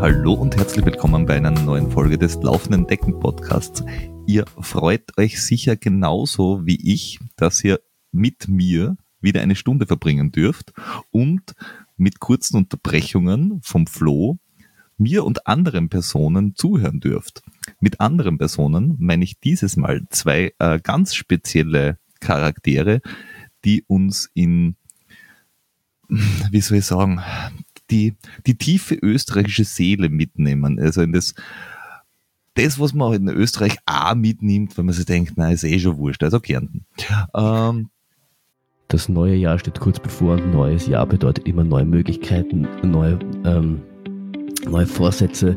Hallo und herzlich willkommen bei einer neuen Folge des Laufenden Decken Podcasts. Ihr freut euch sicher genauso wie ich, dass ihr mit mir wieder eine Stunde verbringen dürft und mit kurzen Unterbrechungen vom Flo mir und anderen Personen zuhören dürft. Mit anderen Personen meine ich dieses Mal zwei äh, ganz spezielle Charaktere, die uns in, wie soll ich sagen, die, die tiefe österreichische Seele mitnehmen. Also in das, das, was man in Österreich auch mitnimmt, wenn man sich denkt, na, ist eh schon wurscht, also Kärnten. Ähm, das neue Jahr steht kurz bevor und neues Jahr bedeutet immer neue Möglichkeiten, neue, ähm, neue Vorsätze,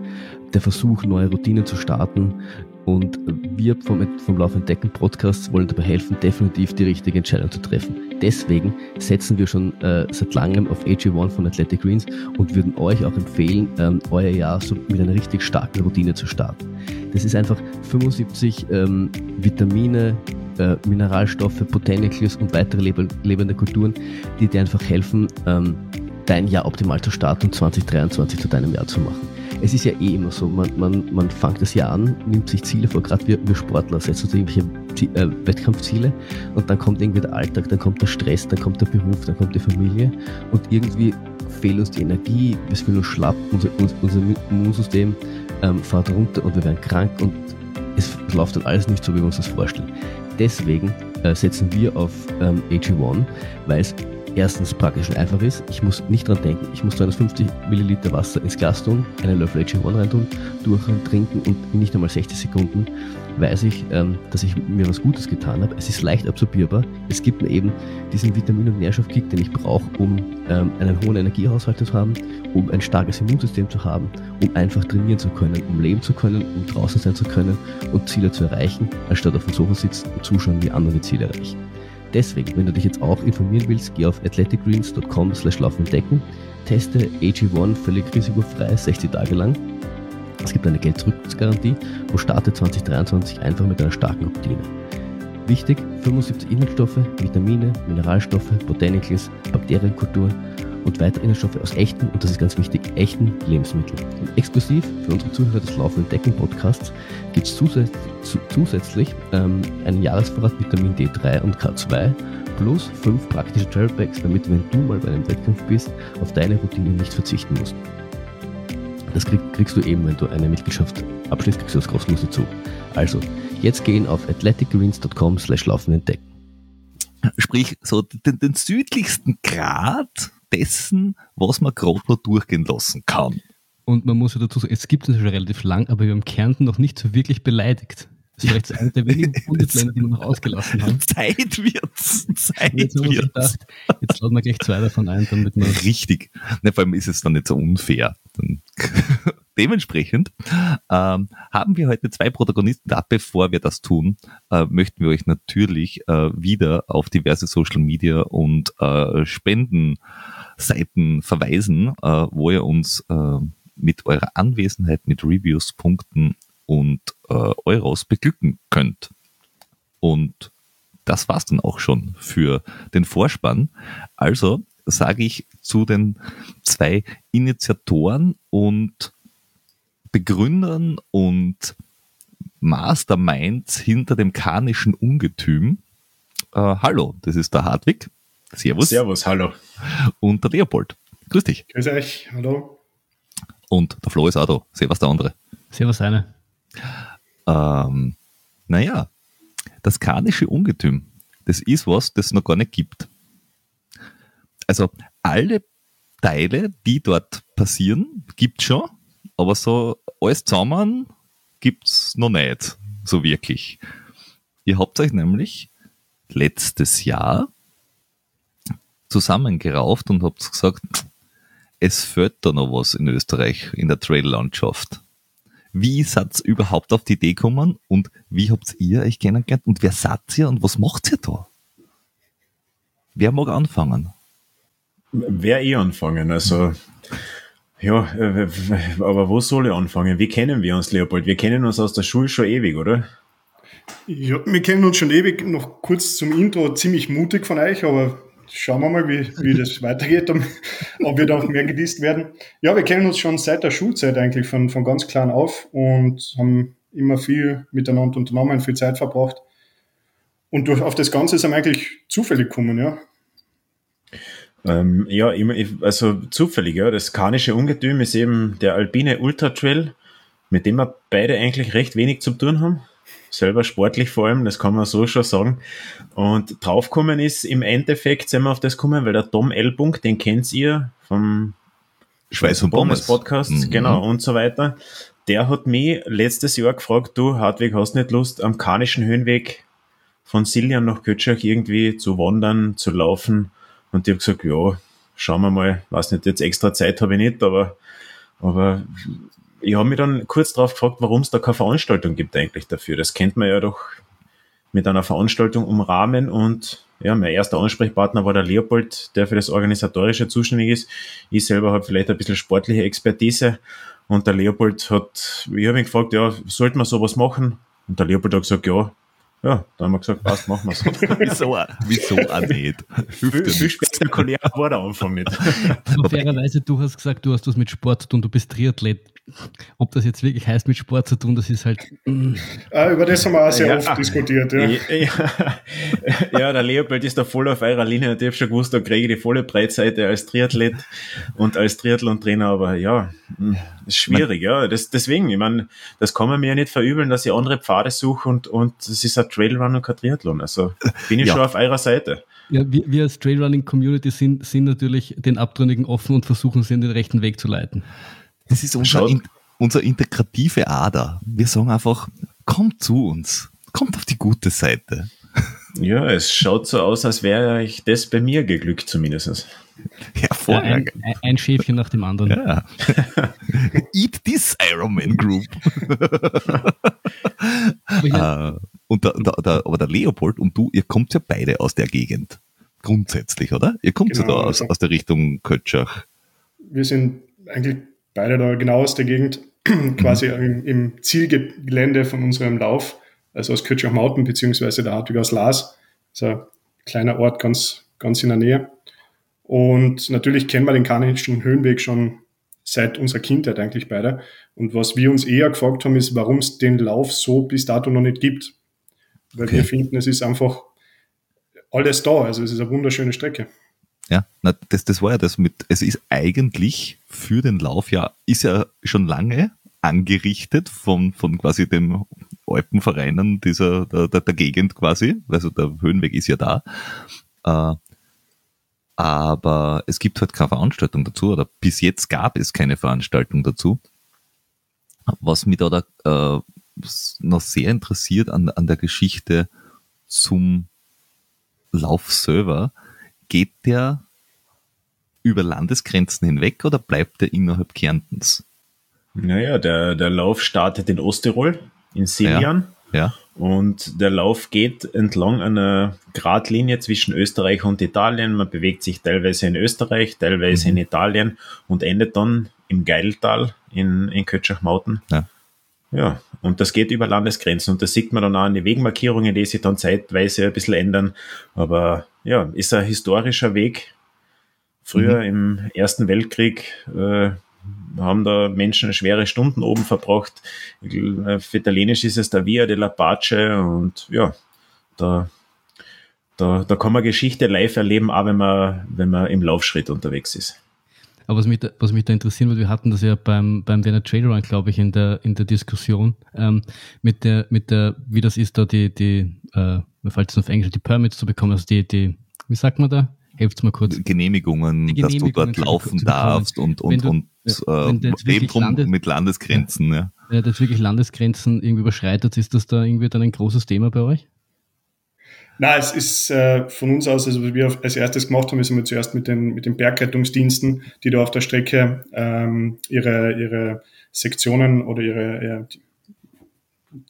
der Versuch, neue Routinen zu starten. Und wir vom, vom Lauf Entdecken Podcast wollen dabei helfen, definitiv die richtige Entscheidung zu treffen. Deswegen setzen wir schon äh, seit langem auf AG1 von Athletic Greens und würden euch auch empfehlen, ähm, euer Jahr so mit einer richtig starken Routine zu starten. Das ist einfach 75 ähm, Vitamine, äh, Mineralstoffe, Botanicals und weitere lebende Kulturen, die dir einfach helfen, ähm, dein Jahr optimal zu starten und 2023 zu deinem Jahr zu machen es ist ja eh immer so, man, man, man fängt das Jahr an, nimmt sich Ziele vor, gerade wir, wir Sportler setzen uns irgendwelche äh, Wettkampfziele und dann kommt irgendwie der Alltag, dann kommt der Stress, dann kommt der Beruf, dann kommt die Familie und irgendwie fehlt uns die Energie, wir fühlen uns schlapp, unser, unser Immunsystem ähm, fährt runter und wir werden krank und es, es läuft dann alles nicht so, wie wir uns das vorstellen. Deswegen äh, setzen wir auf ähm, AG1, weil es erstens praktisch und einfach ist. Ich muss nicht dran denken. Ich muss 250 Milliliter Wasser ins Glas tun, einen Löffel AG1 reintun, durchtrinken und in nicht einmal 60 Sekunden weiß ich, ähm, dass ich mir was Gutes getan habe. Es ist leicht absorbierbar. Es gibt mir eben diesen Vitamin- und Nährstoffkick, den ich brauche, um ähm, einen hohen Energiehaushalt zu haben, um ein starkes Immunsystem zu haben, um einfach trainieren zu können, um leben zu können, um draußen sein zu können und Ziele zu erreichen, anstatt auf dem Sofa sitzen und zuschauen, wie andere Ziele erreichen. Deswegen, wenn du dich jetzt auch informieren willst, geh auf athleticgreens.com slash laufendecken, teste AG1 völlig risikofrei 60 Tage lang. Es gibt eine Geld-Zurück-Garantie und starte 2023 einfach mit einer starken Routine. Wichtig, 75 Inhaltsstoffe, Vitamine, Mineralstoffe, Botanicals, Bakterienkulturen und weitere Inhaltsstoffe aus echten, und das ist ganz wichtig, echten Lebensmitteln. Und exklusiv für unsere Zuhörer des Laufenden Decken Podcasts gibt es zusätzlich, ähm, einen Jahresvorrat Vitamin D3 und K2 plus fünf praktische Travelbacks, damit, wenn du mal bei einem Wettkampf bist, auf deine Routine nicht verzichten musst. Das krieg, kriegst du eben, wenn du eine Mitgliedschaft abschließt, kriegst du das kostenlos dazu. Also, jetzt gehen auf athleticgreens.com slash laufenden Decken. Sprich, so den, den südlichsten Grad dessen, was man gerade noch durchgehen lassen kann. Und man muss ja dazu sagen, es gibt es schon relativ lang, aber wir haben Kärnten noch nicht so wirklich beleidigt. Das ist vielleicht eine der wenigen Bundesländer, die wir noch ausgelassen haben. Zeit wird's. Zeit jetzt wird's. Gedacht, jetzt laden wir gleich zwei davon ein, damit wir. Richtig. Ne, vor allem ist es dann nicht so unfair. Dann Dementsprechend ähm, haben wir heute zwei Protagonisten da. Bevor wir das tun, äh, möchten wir euch natürlich äh, wieder auf diverse Social Media und äh, Spendenseiten verweisen, äh, wo ihr uns äh, mit eurer Anwesenheit, mit Reviews, Punkten und äh, Euros beglücken könnt. Und das war's dann auch schon für den Vorspann. Also sage ich zu den zwei Initiatoren und Begründern und Masterminds hinter dem karnischen Ungetüm. Äh, hallo, das ist der Hartwig. Servus. Servus, hallo. Und der Leopold. Grüß dich. Grüß euch, hallo. Und der Flo ist auch da. Servus, der andere. Servus, eine. Ähm, naja, das karnische Ungetüm, das ist was, das es noch gar nicht gibt. Also alle Teile, die dort passieren, gibt es schon, aber so alles zusammen gibt es noch nicht so wirklich. Ihr habt euch nämlich letztes Jahr zusammengerauft und habt gesagt, es fehlt da noch was in Österreich in der Trail-Landschaft. Wie seid ihr überhaupt auf die Idee gekommen und wie habt ihr euch kennengelernt und wer seid ihr und was macht ihr da? Wer mag anfangen? Wer eh anfangen? Also ja, aber wo soll ich anfangen? Wie kennen wir uns, Leopold? Wir kennen uns aus der Schule schon ewig, oder? Ja, wir kennen uns schon ewig. Noch kurz zum Intro, ziemlich mutig von euch, aber schauen wir mal, wie, wie das weitergeht, ob wir da auch mehr gedisst werden. Ja, wir kennen uns schon seit der Schulzeit eigentlich von, von ganz klein auf und haben immer viel miteinander unternommen, viel Zeit verbracht. Und durch, auf das Ganze sind wir eigentlich zufällig gekommen, ja. Ähm, ja, also zufällig, ja. Das kanische Ungetüm ist eben der alpine Ultra Trail, mit dem wir beide eigentlich recht wenig zu tun haben selber sportlich vor allem, das kann man so schon sagen. Und draufkommen ist im Endeffekt, sind wir auf das gekommen, weil der Tom L. -Punkt, den kennt ihr vom Schweiß und Pommes Podcast, mhm. genau, und so weiter. Der hat mich letztes Jahr gefragt, du, Hartwig, hast nicht Lust, am Karnischen Höhenweg von Siljan nach Kötschach irgendwie zu wandern, zu laufen? Und ich habe gesagt, ja, schauen wir mal, weiß nicht, jetzt extra Zeit habe ich nicht, aber, aber ich habe mich dann kurz darauf gefragt, warum es da keine Veranstaltung gibt eigentlich dafür. Das kennt man ja doch mit einer Veranstaltung umrahmen und ja, mein erster Ansprechpartner war der Leopold, der für das Organisatorische zuständig ist. Ich selber habe vielleicht ein bisschen sportliche Expertise und der Leopold hat, ich habe ihn gefragt, ja, sollten wir sowas machen? Und der Leopold hat gesagt, ja, ja, da haben wir gesagt, passt, machen wir es. wieso, wieso auch nicht? Viel, viel spektakulär war der Anfang nicht. Aber fairerweise, du hast gesagt, du hast was mit Sport zu tun, du bist Triathlet. Ob das jetzt wirklich heißt, mit Sport zu tun, das ist halt. Mm. Ah, über das haben wir auch sehr ja, oft diskutiert. Ja. Ja, ja, der Leopold ist da voll auf eurer Linie und ich habe schon gewusst, da kriege ich die volle Breitseite als Triathlet und als Triathlon-Trainer, aber ja, mm, ist schwierig, ja. Das, deswegen, ich meine, das kann man mir ja nicht verübeln, dass ich andere Pfade suche und, und es ist ein Trailrun und kein Triathlon. Also bin ich ja. schon auf eurer Seite. Ja, wir, wir als Trailrunning-Community sind, sind natürlich den Abtrünnigen offen und versuchen sie in den rechten Weg zu leiten. Das ist unser, in, unser integrative Ader. Wir sagen einfach, kommt zu uns. Kommt auf die gute Seite. Ja, es schaut so aus, als wäre euch das bei mir geglückt zumindest. Hervorragend. Ja, ein, ein, Schäfchen nach dem anderen. Ja. Eat this Iron Man Group. uh, und der, der, der, aber der Leopold und du, ihr kommt ja beide aus der Gegend. Grundsätzlich, oder? Ihr kommt genau, ja da aus, aus der Richtung Kötschach. Wir sind eigentlich beide da genau aus der Gegend, quasi im, im, Zielgelände von unserem Lauf, also aus Kötschach Mountain, beziehungsweise der Hartwig aus Lars. Das ist ein kleiner Ort ganz, ganz in der Nähe. Und natürlich kennen wir den Karnischen Höhenweg schon seit unserer Kindheit eigentlich beide. Und was wir uns eher gefragt haben, ist, warum es den Lauf so bis dato noch nicht gibt. Weil okay. wir finden, es ist einfach alles da. Also es ist eine wunderschöne Strecke. Ja, na, das, das war ja das mit, es ist eigentlich für den Lauf ja, ist ja schon lange angerichtet von, von quasi den Alpenvereinen dieser, der, der, der Gegend quasi, also der Höhenweg ist ja da. Äh, aber es gibt halt keine Veranstaltung dazu, oder bis jetzt gab es keine Veranstaltung dazu. Was mich da, da äh, noch sehr interessiert an, an der Geschichte zum Lauf selber, geht der über Landesgrenzen hinweg oder bleibt der innerhalb Kärntens? Naja, der, der Lauf startet in Osttirol, in Siljan. Ja, ja. Und der Lauf geht entlang einer Gradlinie zwischen Österreich und Italien. Man bewegt sich teilweise in Österreich, teilweise mhm. in Italien und endet dann im Geiltal in, in Kötschachmauten. Ja. Ja, und das geht über Landesgrenzen und das sieht man dann auch an den Wegmarkierungen, die sich dann zeitweise ein bisschen ändern. Aber ja, ist ein historischer Weg. Früher mhm. im Ersten Weltkrieg äh, haben da Menschen schwere Stunden oben verbracht. Auf Italienisch ist es der Via della Pace und ja, da, da, da kann man Geschichte live erleben, auch wenn man, wenn man im Laufschritt unterwegs ist. Aber was mich, da, was mich da interessieren würde, wir hatten das ja beim, beim Werner Trader Run, glaube ich, in der, in der Diskussion, ähm, mit der, mit der, wie das ist, da die, die, äh, mir fällt es auf Englisch, die Permits zu bekommen, also die, die, wie sagt man da? Helft mal kurz. Genehmigungen, Genehmigungen dass du dort laufen darfst und, und, du, und äh, eben drum Landes mit Landesgrenzen. Ja. Wenn ja. das wirklich Landesgrenzen irgendwie überschreitet, ist das da irgendwie dann ein großes Thema bei euch? Na, es ist äh, von uns aus, also was wir als erstes gemacht haben, ist wir zuerst mit den, mit den Bergrettungsdiensten, die da auf der Strecke ähm, ihre, ihre Sektionen oder ihre, ihre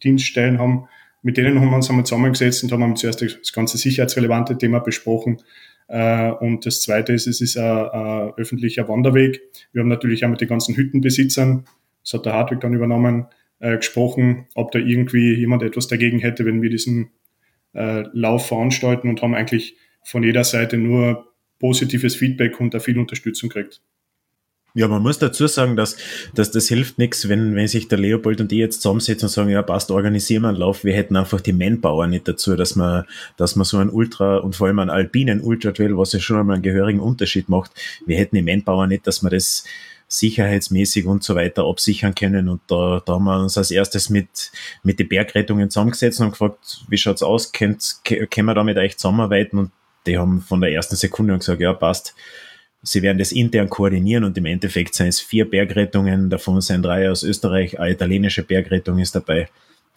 Dienststellen haben. Mit denen haben wir uns einmal zusammengesetzt und haben zuerst das ganze sicherheitsrelevante Thema besprochen. Äh, und das zweite ist, es ist ein, ein öffentlicher Wanderweg. Wir haben natürlich auch mit den ganzen Hüttenbesitzern, das hat der Hartwig dann übernommen, äh, gesprochen, ob da irgendwie jemand etwas dagegen hätte, wenn wir diesen äh, Lauf veranstalten und haben eigentlich von jeder Seite nur positives Feedback und da viel Unterstützung kriegt. Ja, man muss dazu sagen, dass, dass das hilft nichts, wenn, wenn sich der Leopold und ich jetzt zusammensetzen und sagen, ja, passt, organisieren wir einen Lauf. Wir hätten einfach die Manpower nicht dazu, dass man, dass man so einen Ultra und vor allem einen alpinen Ultra Trail, was ja schon einmal einen gehörigen Unterschied macht, wir hätten die Manpower nicht, dass wir das sicherheitsmäßig und so weiter absichern können. Und da, da haben wir uns als erstes mit, mit den Bergrettungen zusammengesetzt und gefragt, wie schaut's aus? Könnt, können wir da mit euch zusammenarbeiten? Und die haben von der ersten Sekunde gesagt, ja, passt Sie werden das intern koordinieren und im Endeffekt sind es vier Bergrettungen, davon sind drei aus Österreich, eine italienische Bergrettung ist dabei.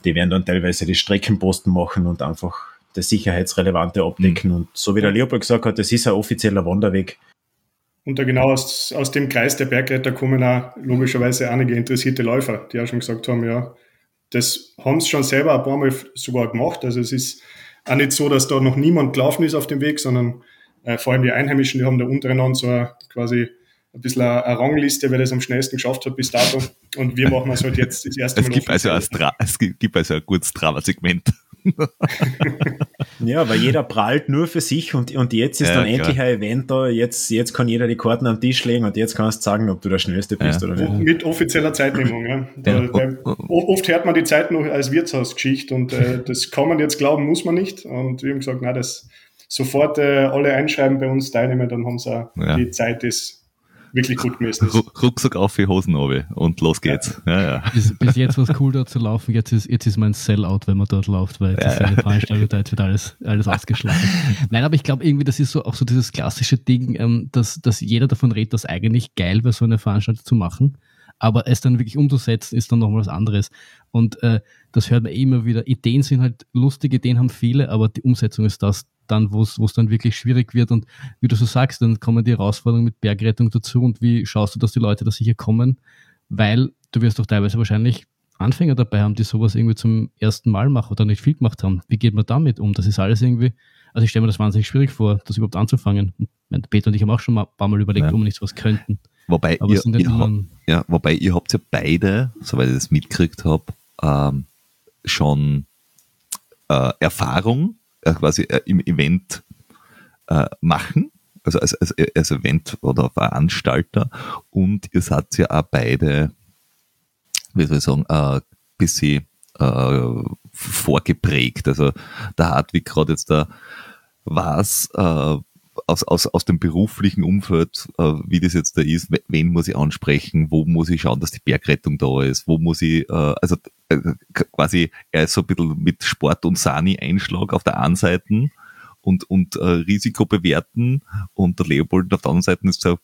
Die werden dann teilweise die Streckenposten machen und einfach das Sicherheitsrelevante abdecken. Mhm. Und so wie der Leopold gesagt hat, das ist ein offizieller Wanderweg. Und da genau aus, aus dem Kreis der Bergretter kommen auch logischerweise einige interessierte Läufer, die auch schon gesagt haben, ja, das haben sie schon selber ein paar Mal sogar gemacht. Also es ist auch nicht so, dass da noch niemand gelaufen ist auf dem Weg, sondern äh, vor allem die Einheimischen, die haben da untereinander so eine, quasi ein bisschen eine Rangliste, wer das am schnellsten geschafft hat bis dato. Und wir machen es halt jetzt das erste es Mal. Gibt also ein es gibt also ein gutes Strava-Segment. ja, weil jeder prahlt nur für sich und, und jetzt ist ja, dann klar. endlich ein Event da, jetzt, jetzt kann jeder die Karten am Tisch legen und jetzt kannst du sagen, ob du der Schnellste bist ja. oder nicht. Mit offizieller Zeitnehmung, ja. Da, ja. oft hört man die Zeit noch als Wirtshausgeschichte und äh, das kann man jetzt glauben, muss man nicht. Und wir haben gesagt, na, das, sofort äh, alle einschreiben bei uns Teilnehmer, dann haben sie auch ja. die Zeit ist wirklich gut gewesen ist. Rucksack auf die Hosen runter und los geht's. Ja. Ja, ja. Bis, bis, jetzt war es cool dort zu laufen, jetzt ist, jetzt ist mein Sellout, wenn man dort läuft, weil jetzt ja. ist eine Veranstaltung, da jetzt wird alles, alles ausgeschlossen. Nein, aber ich glaube irgendwie, das ist so auch so dieses klassische Ding, ähm, dass, dass jeder davon redet, dass eigentlich geil wäre, so eine Veranstaltung zu machen. Aber es dann wirklich umzusetzen, ist dann nochmal was anderes. Und äh, das hört man eh immer wieder. Ideen sind halt lustige Ideen haben viele, aber die Umsetzung ist das, dann, wo es dann wirklich schwierig wird. Und wie du so sagst, dann kommen die Herausforderungen mit Bergrettung dazu und wie schaust du, dass die Leute da sicher kommen? Weil du wirst doch teilweise wahrscheinlich Anfänger dabei haben, die sowas irgendwie zum ersten Mal machen oder nicht viel gemacht haben. Wie geht man damit um? Das ist alles irgendwie, also ich stelle mir das wahnsinnig schwierig vor, das überhaupt anzufangen. Und Peter und ich haben auch schon mal ein paar Mal überlegt, ja. ob wir nicht sowas könnten. Wobei ihr, ihr habt, ja, wobei ihr habt ja beide, soweit ich das mitgekriegt habe, ähm, schon äh, Erfahrung quasi äh, im Event äh, machen, also als, als, als Event oder Veranstalter und ihr seid ja auch beide, wie soll ich sagen, ein äh, bisschen äh, vorgeprägt. Also der Hartwig gerade jetzt da was äh, aus, aus, aus dem beruflichen Umfeld, äh, wie das jetzt da ist, wen muss ich ansprechen, wo muss ich schauen, dass die Bergrettung da ist, wo muss ich, äh, also äh, quasi, er ist so ein bisschen mit Sport und Sani-Einschlag auf der einen Seite und, und äh, Risiko bewerten und der Leopold auf der anderen Seite ist so,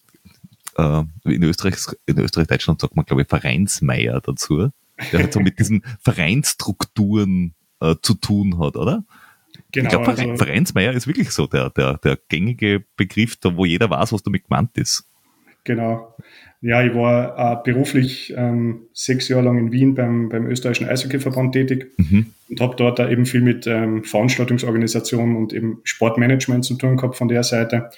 äh, in Österreich, in Österreich, Deutschland sagt man, glaube ich, Vereinsmeier dazu, der halt so mit diesen Vereinsstrukturen äh, zu tun hat, oder? Genau, ich glaube, also, Vereinsmeier ist wirklich so der, der, der gängige Begriff, da wo jeder weiß, was damit gemeint ist. Genau. Ja, ich war äh, beruflich ähm, sechs Jahre lang in Wien beim, beim österreichischen Eishockeyverband tätig mhm. und habe dort da eben viel mit ähm, Veranstaltungsorganisationen und eben Sportmanagement zu tun gehabt von der Seite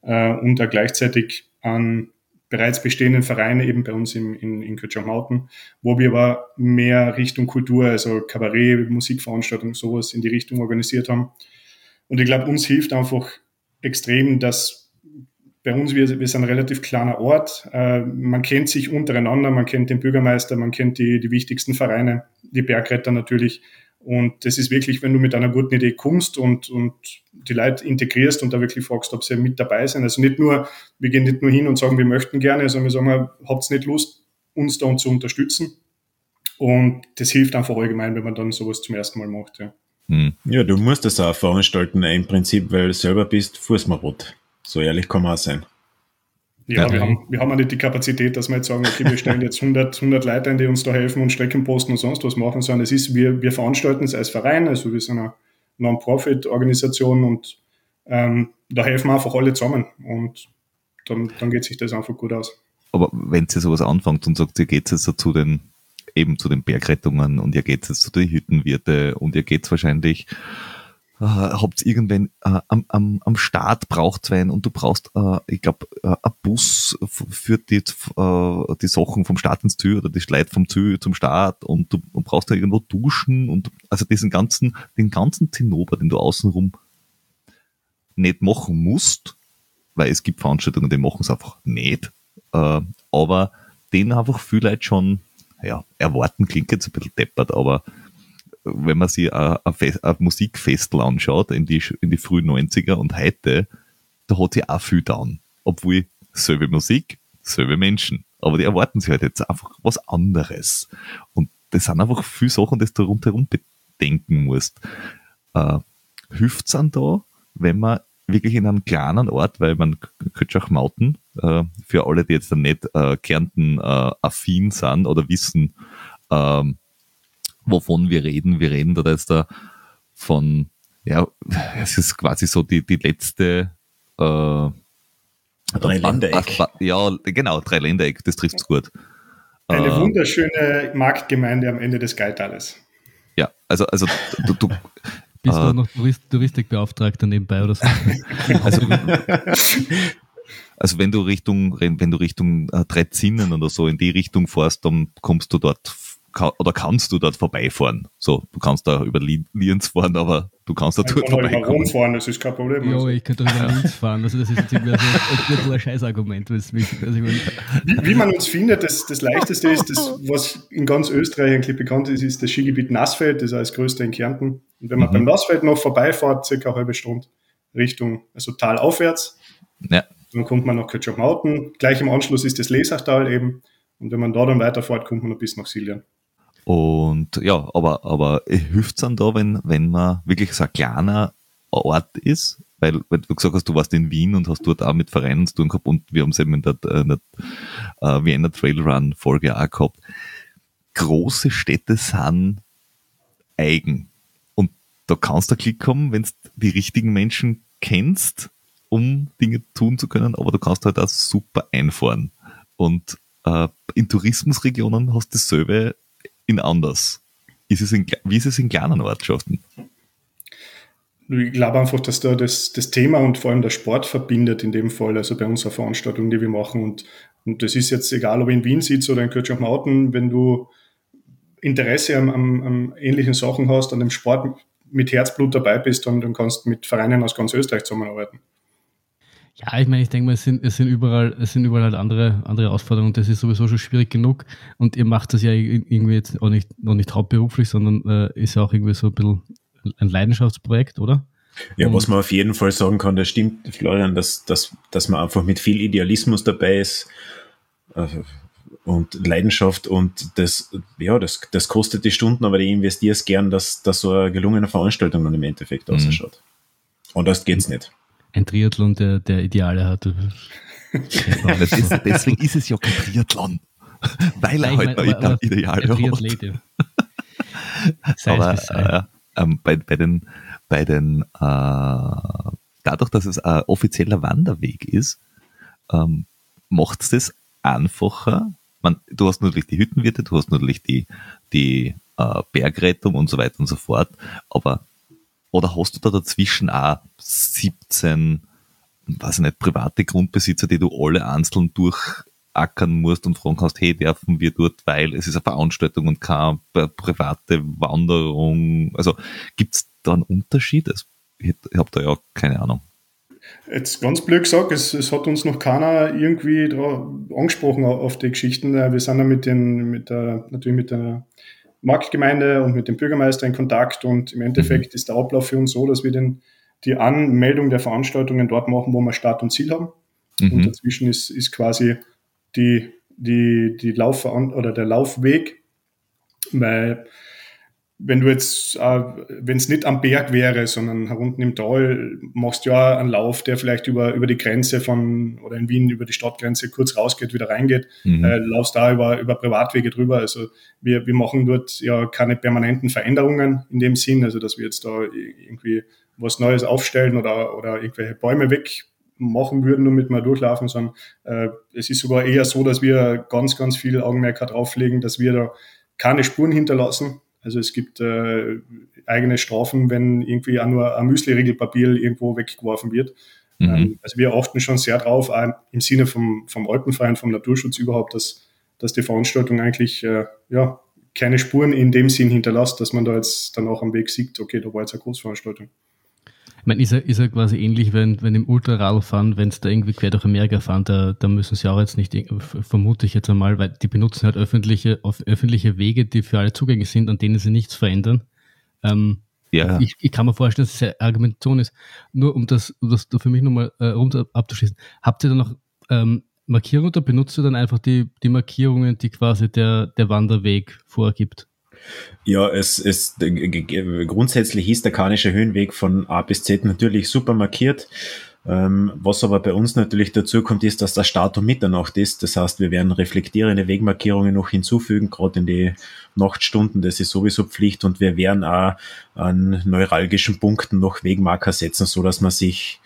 äh, und da gleichzeitig an bereits bestehenden Vereine eben bei uns in, in, in Kötschau-Mauten, wo wir aber mehr Richtung Kultur, also Kabarett, Musikveranstaltungen, sowas in die Richtung organisiert haben. Und ich glaube, uns hilft einfach extrem, dass bei uns, wir, wir sind ein relativ kleiner Ort, äh, man kennt sich untereinander, man kennt den Bürgermeister, man kennt die, die wichtigsten Vereine, die Bergretter natürlich. Und das ist wirklich, wenn du mit einer guten Idee kommst und, und die Leute integrierst und da wirklich fragst, ob sie mit dabei sind. Also nicht nur, wir gehen nicht nur hin und sagen, wir möchten gerne, sondern wir sagen, habt ihr nicht Lust, uns da zu unterstützen? Und das hilft einfach allgemein, wenn man dann sowas zum ersten Mal macht, ja. Hm. Ja, du musst das auch veranstalten im Prinzip, weil du selber bist Fußmarot. So ehrlich kann man auch sein. Ja, ja, wir haben, wir haben auch nicht die Kapazität, dass wir jetzt sagen, okay, wir stellen jetzt 100, 100 Leute ein, die uns da helfen und Strecken posten und sonst was machen, sondern es ist, wir, wir veranstalten es als Verein, also wir sind eine Non-Profit-Organisation und ähm, da helfen einfach alle zusammen und dann, dann geht sich das einfach gut aus. Aber wenn ihr sowas anfangt und sagt, ihr geht jetzt so zu den, eben zu den Bergrettungen und ihr geht jetzt zu den Hüttenwirte und ihr geht wahrscheinlich äh, habt irgendwann äh, am, am, am Start braucht einen und du brauchst, äh, ich glaube, äh, ein Bus für die, äh, die Sachen vom Start ins Ziel oder die Schleit vom Ziel zum Start und du und brauchst da irgendwo duschen und also diesen ganzen, den ganzen Zinnober, den du außenrum nicht machen musst, weil es gibt Veranstaltungen, die machen es einfach nicht, äh, aber den einfach viele Leute schon, ja, erwarten klingt jetzt ein bisschen deppert, aber wenn man sich ein, Musikfestel anschaut in die, in die frühen 90er und heute, da hat sich auch viel down. Obwohl selbe Musik, selbe Menschen. Aber die erwarten sich halt jetzt einfach was anderes. Und das sind einfach viele Sachen, die du rundherum bedenken musst. Äh, hilft's an da, wenn man wirklich in einem kleinen Ort, weil man könnte auch Mauten, äh, für alle, die jetzt dann nicht äh, Kärnten äh, affin sind oder wissen, ähm, wovon wir reden. Wir reden da jetzt da von, ja, es ist quasi so die, die letzte äh, Dreiländereck. Ja, genau, Dreiländereck, das trifft's gut. Eine äh, wunderschöne Marktgemeinde am Ende des Geitales. Ja, also, also du, du bist äh, du noch Tourist, Touristikbeauftragter nebenbei oder so? also, also wenn du Richtung, wenn du Richtung äh, Dreizinnen oder so in die Richtung fährst, dann kommst du dort oder kannst du dort vorbeifahren. So, du kannst da über Lienz fahren, aber du kannst da dort vorbeikommen. Ich fahren, das ist kein Problem. Ja, also. ich könnte über Lienz fahren. Also das ist jetzt irgendwie so ein, ein Scheißargument. Also wie, wie, man uns findet, das, das Leichteste ist, das, was in ganz Österreich eigentlich bekannt ist, ist das Skigebiet Nassfeld, das ist das größte in Kärnten. Und wenn man mhm. beim Nassfeld noch vorbeifährt, circa eine halbe Stunde Richtung, also talaufwärts, ja. dann kommt man nach Kötschachmauten. Gleich im Anschluss ist das Lesachtal eben. Und wenn man da dann weiterfährt, kommt man noch bis nach Siljan. Und ja, aber, aber hilft es dann da, wenn, wenn man wirklich so ein kleiner Ort ist? Weil, weil du gesagt hast, du warst in Wien und hast dort auch mit Vereinen zu tun gehabt und wir haben es eben in der, in der uh, Vienna Trail Run Folge auch gehabt. Große Städte sind eigen. Und da kannst du Klick kommen, wenn du die richtigen Menschen kennst, um Dinge tun zu können, aber du kannst halt auch super einfahren. Und uh, in Tourismusregionen hast du dasselbe in anders? Ist es in, wie ist es in kleinen Ortschaften? Ich glaube einfach, dass da das, das Thema und vor allem der Sport verbindet in dem Fall, also bei unserer Veranstaltung, die wir machen. Und, und das ist jetzt egal, ob in Wien sitze oder in Kirchhoff-Mauten, wenn du Interesse an, an, an, ähnlichen Sachen hast, an dem Sport mit Herzblut dabei bist, dann, dann kannst du mit Vereinen aus ganz Österreich zusammenarbeiten. Ja, ich meine, ich denke mal, es sind, es sind überall, es sind überall halt andere, andere Herausforderungen. Das ist sowieso schon schwierig genug. Und ihr macht das ja irgendwie jetzt auch nicht, noch nicht hauptberuflich, sondern äh, ist ja auch irgendwie so ein bisschen ein Leidenschaftsprojekt, oder? Ja, und was man auf jeden Fall sagen kann, das stimmt, Florian, dass, dass, dass man einfach mit viel Idealismus dabei ist äh, und Leidenschaft und das, ja, das, das kostet die Stunden, aber du investierst gern, dass, dass so eine gelungene Veranstaltung dann im Endeffekt mhm. ausschaut. Und das geht's nicht ein Triathlon, der, der Ideale hat. ist, deswegen ist es ja kein Triathlon. Weil er halt mein, aber, Ideale hat. aber äh, ähm, bei, bei den, bei den äh, dadurch, dass es ein offizieller Wanderweg ist, ähm, macht es das einfacher. Man, du hast natürlich die Hüttenwirte, du hast natürlich die, die äh, Bergrettung und so weiter und so fort, aber oder hast du da dazwischen auch 17, weiß ich nicht, private Grundbesitzer, die du alle einzeln durchackern musst und fragen kannst, hey, dürfen wir dort, weil es ist eine Veranstaltung und keine private Wanderung. Also gibt es da einen Unterschied? Ich habe da ja keine Ahnung. Jetzt ganz blöd gesagt, es, es hat uns noch keiner irgendwie angesprochen auf die Geschichten. Wir sind ja mit den, mit der, natürlich mit der Marktgemeinde und mit dem Bürgermeister in Kontakt und im Endeffekt mhm. ist der Ablauf für uns so, dass wir den, die Anmeldung der Veranstaltungen dort machen, wo wir Start und Ziel haben. Mhm. Und dazwischen ist, ist quasi die, die, die Lauf oder der Laufweg, weil wenn du jetzt, äh, wenn es nicht am Berg wäre, sondern herunten im Tal, machst du ja einen Lauf, der vielleicht über, über die Grenze von, oder in Wien über die Stadtgrenze kurz rausgeht, wieder reingeht, mhm. äh, laufst da über, über Privatwege drüber. Also wir, wir machen dort ja keine permanenten Veränderungen in dem Sinn, also dass wir jetzt da irgendwie was Neues aufstellen oder, oder irgendwelche Bäume weg machen würden, damit wir durchlaufen, sondern äh, es ist sogar eher so, dass wir ganz, ganz viel Augenmerk darauf legen, dass wir da keine Spuren hinterlassen, Also es gibt äh, eigene Strafen, wenn irgendwie auch nur ein Müsli-Regelpapier irgendwo weggeworfen wird. Mhm. Ähm, also wir achten schon sehr drauf, im Sinne vom, vom Alpenverein, vom Naturschutz überhaupt, dass, dass die Veranstaltung eigentlich äh, ja, keine Spuren in dem Sinn hinterlässt, dass man da jetzt dann auch am Weg sieht, okay, da war jetzt eine Großveranstaltung. Ich meine, ist ja, ist ja quasi ähnlich, wenn, wenn im Ultraradl fahren, wenn es da irgendwie quer durch Amerika fahren, da, da müssen sie auch jetzt nicht, vermute ich jetzt einmal, weil die benutzen halt öffentliche, öffentliche Wege, die für alle zugänglich sind, an denen sie nichts verändern. Ähm, ja. Ich, ich, kann mir vorstellen, dass es eine Argumentation ist. Nur um das, um das für mich nochmal äh, runter abzuschließen. Habt ihr da noch ähm, Markierungen oder benutzt ihr dann einfach die, die Markierungen, die quasi der, der Wanderweg vorgibt? Ja, es ist grundsätzlich ist der Karnische Höhenweg von A bis Z natürlich super markiert. Ähm, was aber bei uns natürlich dazu kommt, ist, dass das Start um Mitternacht ist. Das heißt, wir werden reflektierende Wegmarkierungen noch hinzufügen, gerade in die Nachtstunden. Das ist sowieso Pflicht und wir werden auch an neuralgischen Punkten noch Wegmarker setzen, so dass man sich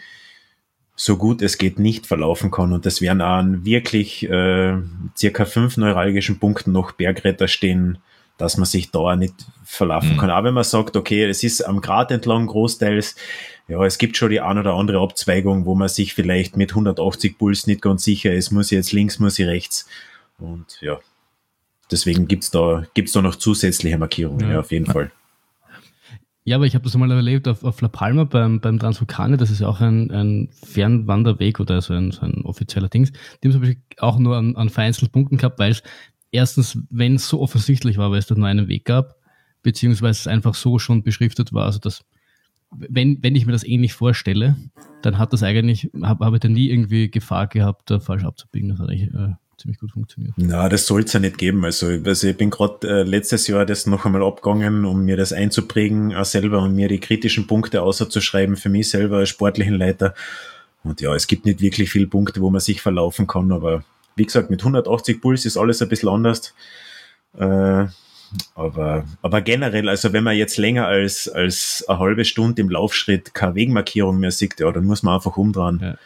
so gut es geht nicht verlaufen kann. Und das werden an wirklich äh, circa fünf neuralgischen Punkten noch Bergretter stehen, dass man sich da nicht verlaufen mhm. kann. Aber wenn man sagt, okay, es ist am Grat entlang großteils, ja, es gibt schon die ein oder andere Abzweigung, wo man sich vielleicht mit 180 Puls nicht ganz sicher ist, muss ich jetzt links, muss ich rechts. Und ja, deswegen gibt's da, gibt's da noch zusätzliche Markierungen, ja, ja auf jeden Fall. Ja, aber ich habe das einmal erlebt auf, auf La Palma beim, beim Transvulkane, das ist ja auch ein, ein Fernwanderweg oder so ein, so ein offizieller Dings. Die haben auch nur an, an vereinzelten Punkten gehabt, weil es erstens, wenn es so offensichtlich war, weil es da nur einen Weg gab, beziehungsweise es einfach so schon beschriftet war, also dass wenn, wenn ich mir das ähnlich vorstelle, dann hat das eigentlich, habe hab ich da nie irgendwie Gefahr gehabt, da falsch abzubiegen. Das hat eigentlich äh, ziemlich gut funktioniert. Na, das soll es ja nicht geben. Also, also ich bin gerade äh, letztes Jahr das noch einmal abgegangen, um mir das einzuprägen auch selber und mir die kritischen Punkte außerzuschreiben für mich selber als sportlichen Leiter. Und ja, es gibt nicht wirklich viele Punkte, wo man sich verlaufen kann, aber wie gesagt, mit 180 Puls ist alles ein bisschen anders. Äh, aber, aber generell, also wenn man jetzt länger als, als eine halbe Stunde im Laufschritt keine Wegmarkierung mehr sieht, ja, dann muss man einfach umdrehen ja.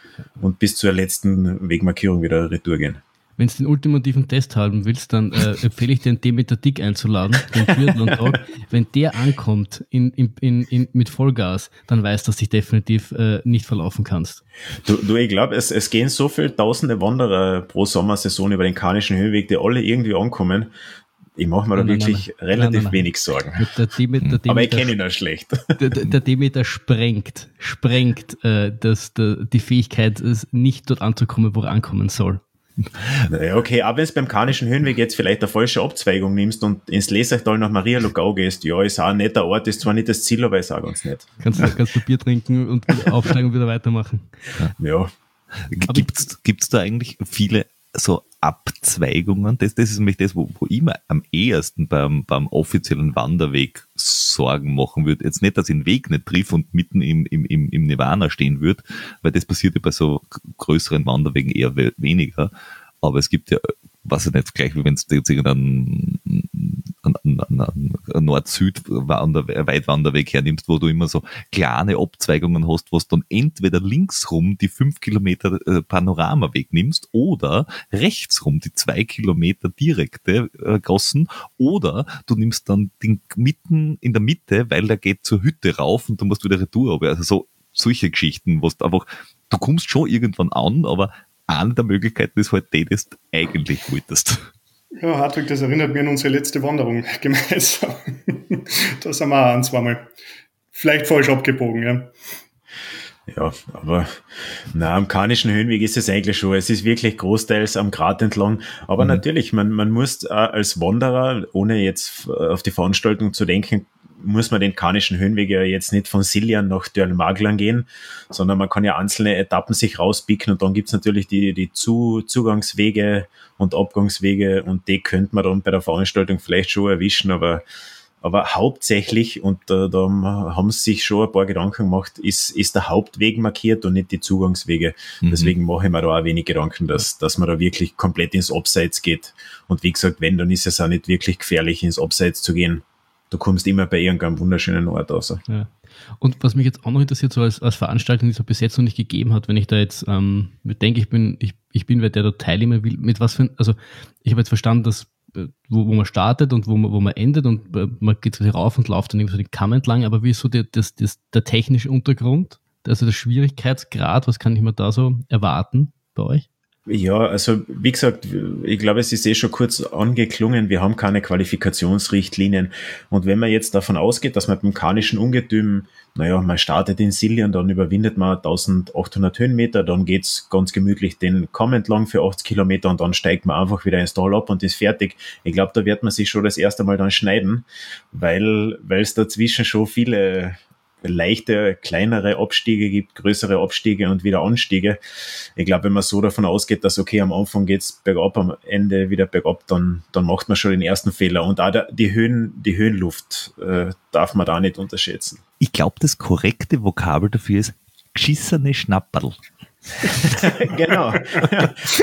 und bis zur letzten Wegmarkierung wieder retour gehen. Wenn du den ultimativen Test haben willst, dann äh, empfehle ich dir, einen Demeter Dick einzuladen, den Triathlon-Tag. Wenn der ankommt in, in, in, mit Vollgas, dann weißt du, dass du dich definitiv äh, nicht verlaufen kannst. Du, du ich glaube, es, es gehen so viele tausende Wanderer pro Sommersaison über den Karnischen Höhenweg, die alle irgendwie ankommen. Ich mache mir da wirklich nein, relativ nein, wenig Sorgen. Der Demeter, der Demeter, Aber ich kenne ihn auch schlecht. Der, der Demeter sprengt, sprengt äh, das, der, die Fähigkeit, nicht dort anzukommen, wo er ankommen soll. Naja, okay, aber wenn du beim Karnischen Höhenweg jetzt vielleicht eine falsche Abzweigung nimmst und ins Lesachtal nach Maria Lugau gehst, ja, ist auch ein netter Ort, ist zwar nicht das Ziel, aber ist auch ganz nett. Kannst, kannst du Bier trinken und aufsteigen und wieder weitermachen. Ja. Gibt's, gibt's da eigentlich viele so Abzweigungen, das, das ist nämlich das, wo, wo ich mir am ehesten beim, beim offiziellen Wanderweg Sorgen machen würde. Jetzt nicht, dass ich den Weg nicht triff und mitten im, im, im Nirvana stehen würde, weil das passiert ja bei so größeren Wanderwegen eher weniger. Aber es gibt ja was ich nicht, gleich wie wenn du jetzt irgendeinen Nord-Süd-Weitwanderweg hernimmst, wo du immer so kleine Abzweigungen hast, wo du dann entweder linksrum die fünf Kilometer äh, Panoramaweg nimmst oder rechtsrum die zwei Kilometer direkte äh, Gossen oder du nimmst dann den mitten in der Mitte, weil der geht zur Hütte rauf und du musst wieder retour. Also so solche Geschichten, wo du einfach, du kommst schon irgendwann an, aber eine der Möglichkeiten ist halt die, dass du eigentlich wolltest. Ja, Hartwig, das erinnert mich an unsere letzte Wanderung gemeinsam. da sind wir auch ein, zweimal vielleicht falsch abgebogen, ja. Ja, aber na, am Karnischen Höhenweg ist es eigentlich schon. Es ist wirklich großteils am Grat entlang. Aber mhm. natürlich, man, man muss äh, als Wanderer, ohne jetzt auf die Veranstaltung zu denken, muss man den Karnischen Höhenweg ja jetzt nicht von Siljan nach Dörlmaglern gehen, sondern man kann ja einzelne Etappen sich rauspicken und dann gibt's natürlich die, die Zu Zugangswege und Abgangswege und die könnte man dann bei der Veranstaltung vielleicht schon erwischen, aber aber hauptsächlich, und äh, da haben sie sich schon ein paar Gedanken gemacht, ist, ist der Hauptweg markiert und nicht die Zugangswege. Mhm. Deswegen mache ich mir da auch wenig Gedanken, dass, dass man da wirklich komplett ins Abseits geht. Und wie gesagt, wenn, dann ist es auch nicht wirklich gefährlich, ins Abseits zu gehen du kommst immer bei irgendeinem wunderschönen Ort raus. Ja. Und was mich jetzt auch noch interessiert, so als, als Veranstaltung, die es bis jetzt noch nicht gegeben hat, wenn ich da jetzt ähm, denke, ich bin, ich, ich bin wer, der da teilnehmen will, mit was für, also ich habe jetzt verstanden, dass äh, wo, wo man startet und wo man, wo man endet und äh, man geht quasi rauf und läuft dann irgendwie so den Kamm entlang, aber wie ist so der, das, das, der technische Untergrund, also der Schwierigkeitsgrad, was kann ich mir da so erwarten bei euch? Ja, also wie gesagt, ich glaube, es ist eh schon kurz angeklungen, wir haben keine Qualifikationsrichtlinien. Und wenn man jetzt davon ausgeht, dass man beim karnischen Ungetüm, naja, man startet in Silien, dann überwindet man 1800 Höhenmeter, dann geht's ganz gemütlich den Kamm entlang für 80 Kilometer und dann steigt man einfach wieder ins Tal ab und ist fertig. Ich glaube, da wird man sich schon das erste Mal dann schneiden, weil es dazwischen schon viele leichte, kleinere Abstiege gibt, größere Abstiege und wieder Anstiege. Ich glaube, wenn man so davon ausgeht, dass okay, am Anfang geht's bergab, am Ende wieder bergab, dann, dann macht man schon den ersten Fehler. Und auch die Höhen, die Höhenluft äh, darf man da nicht unterschätzen. Ich glaube, das korrekte Vokabel dafür ist geschissene Schnapperl. genau.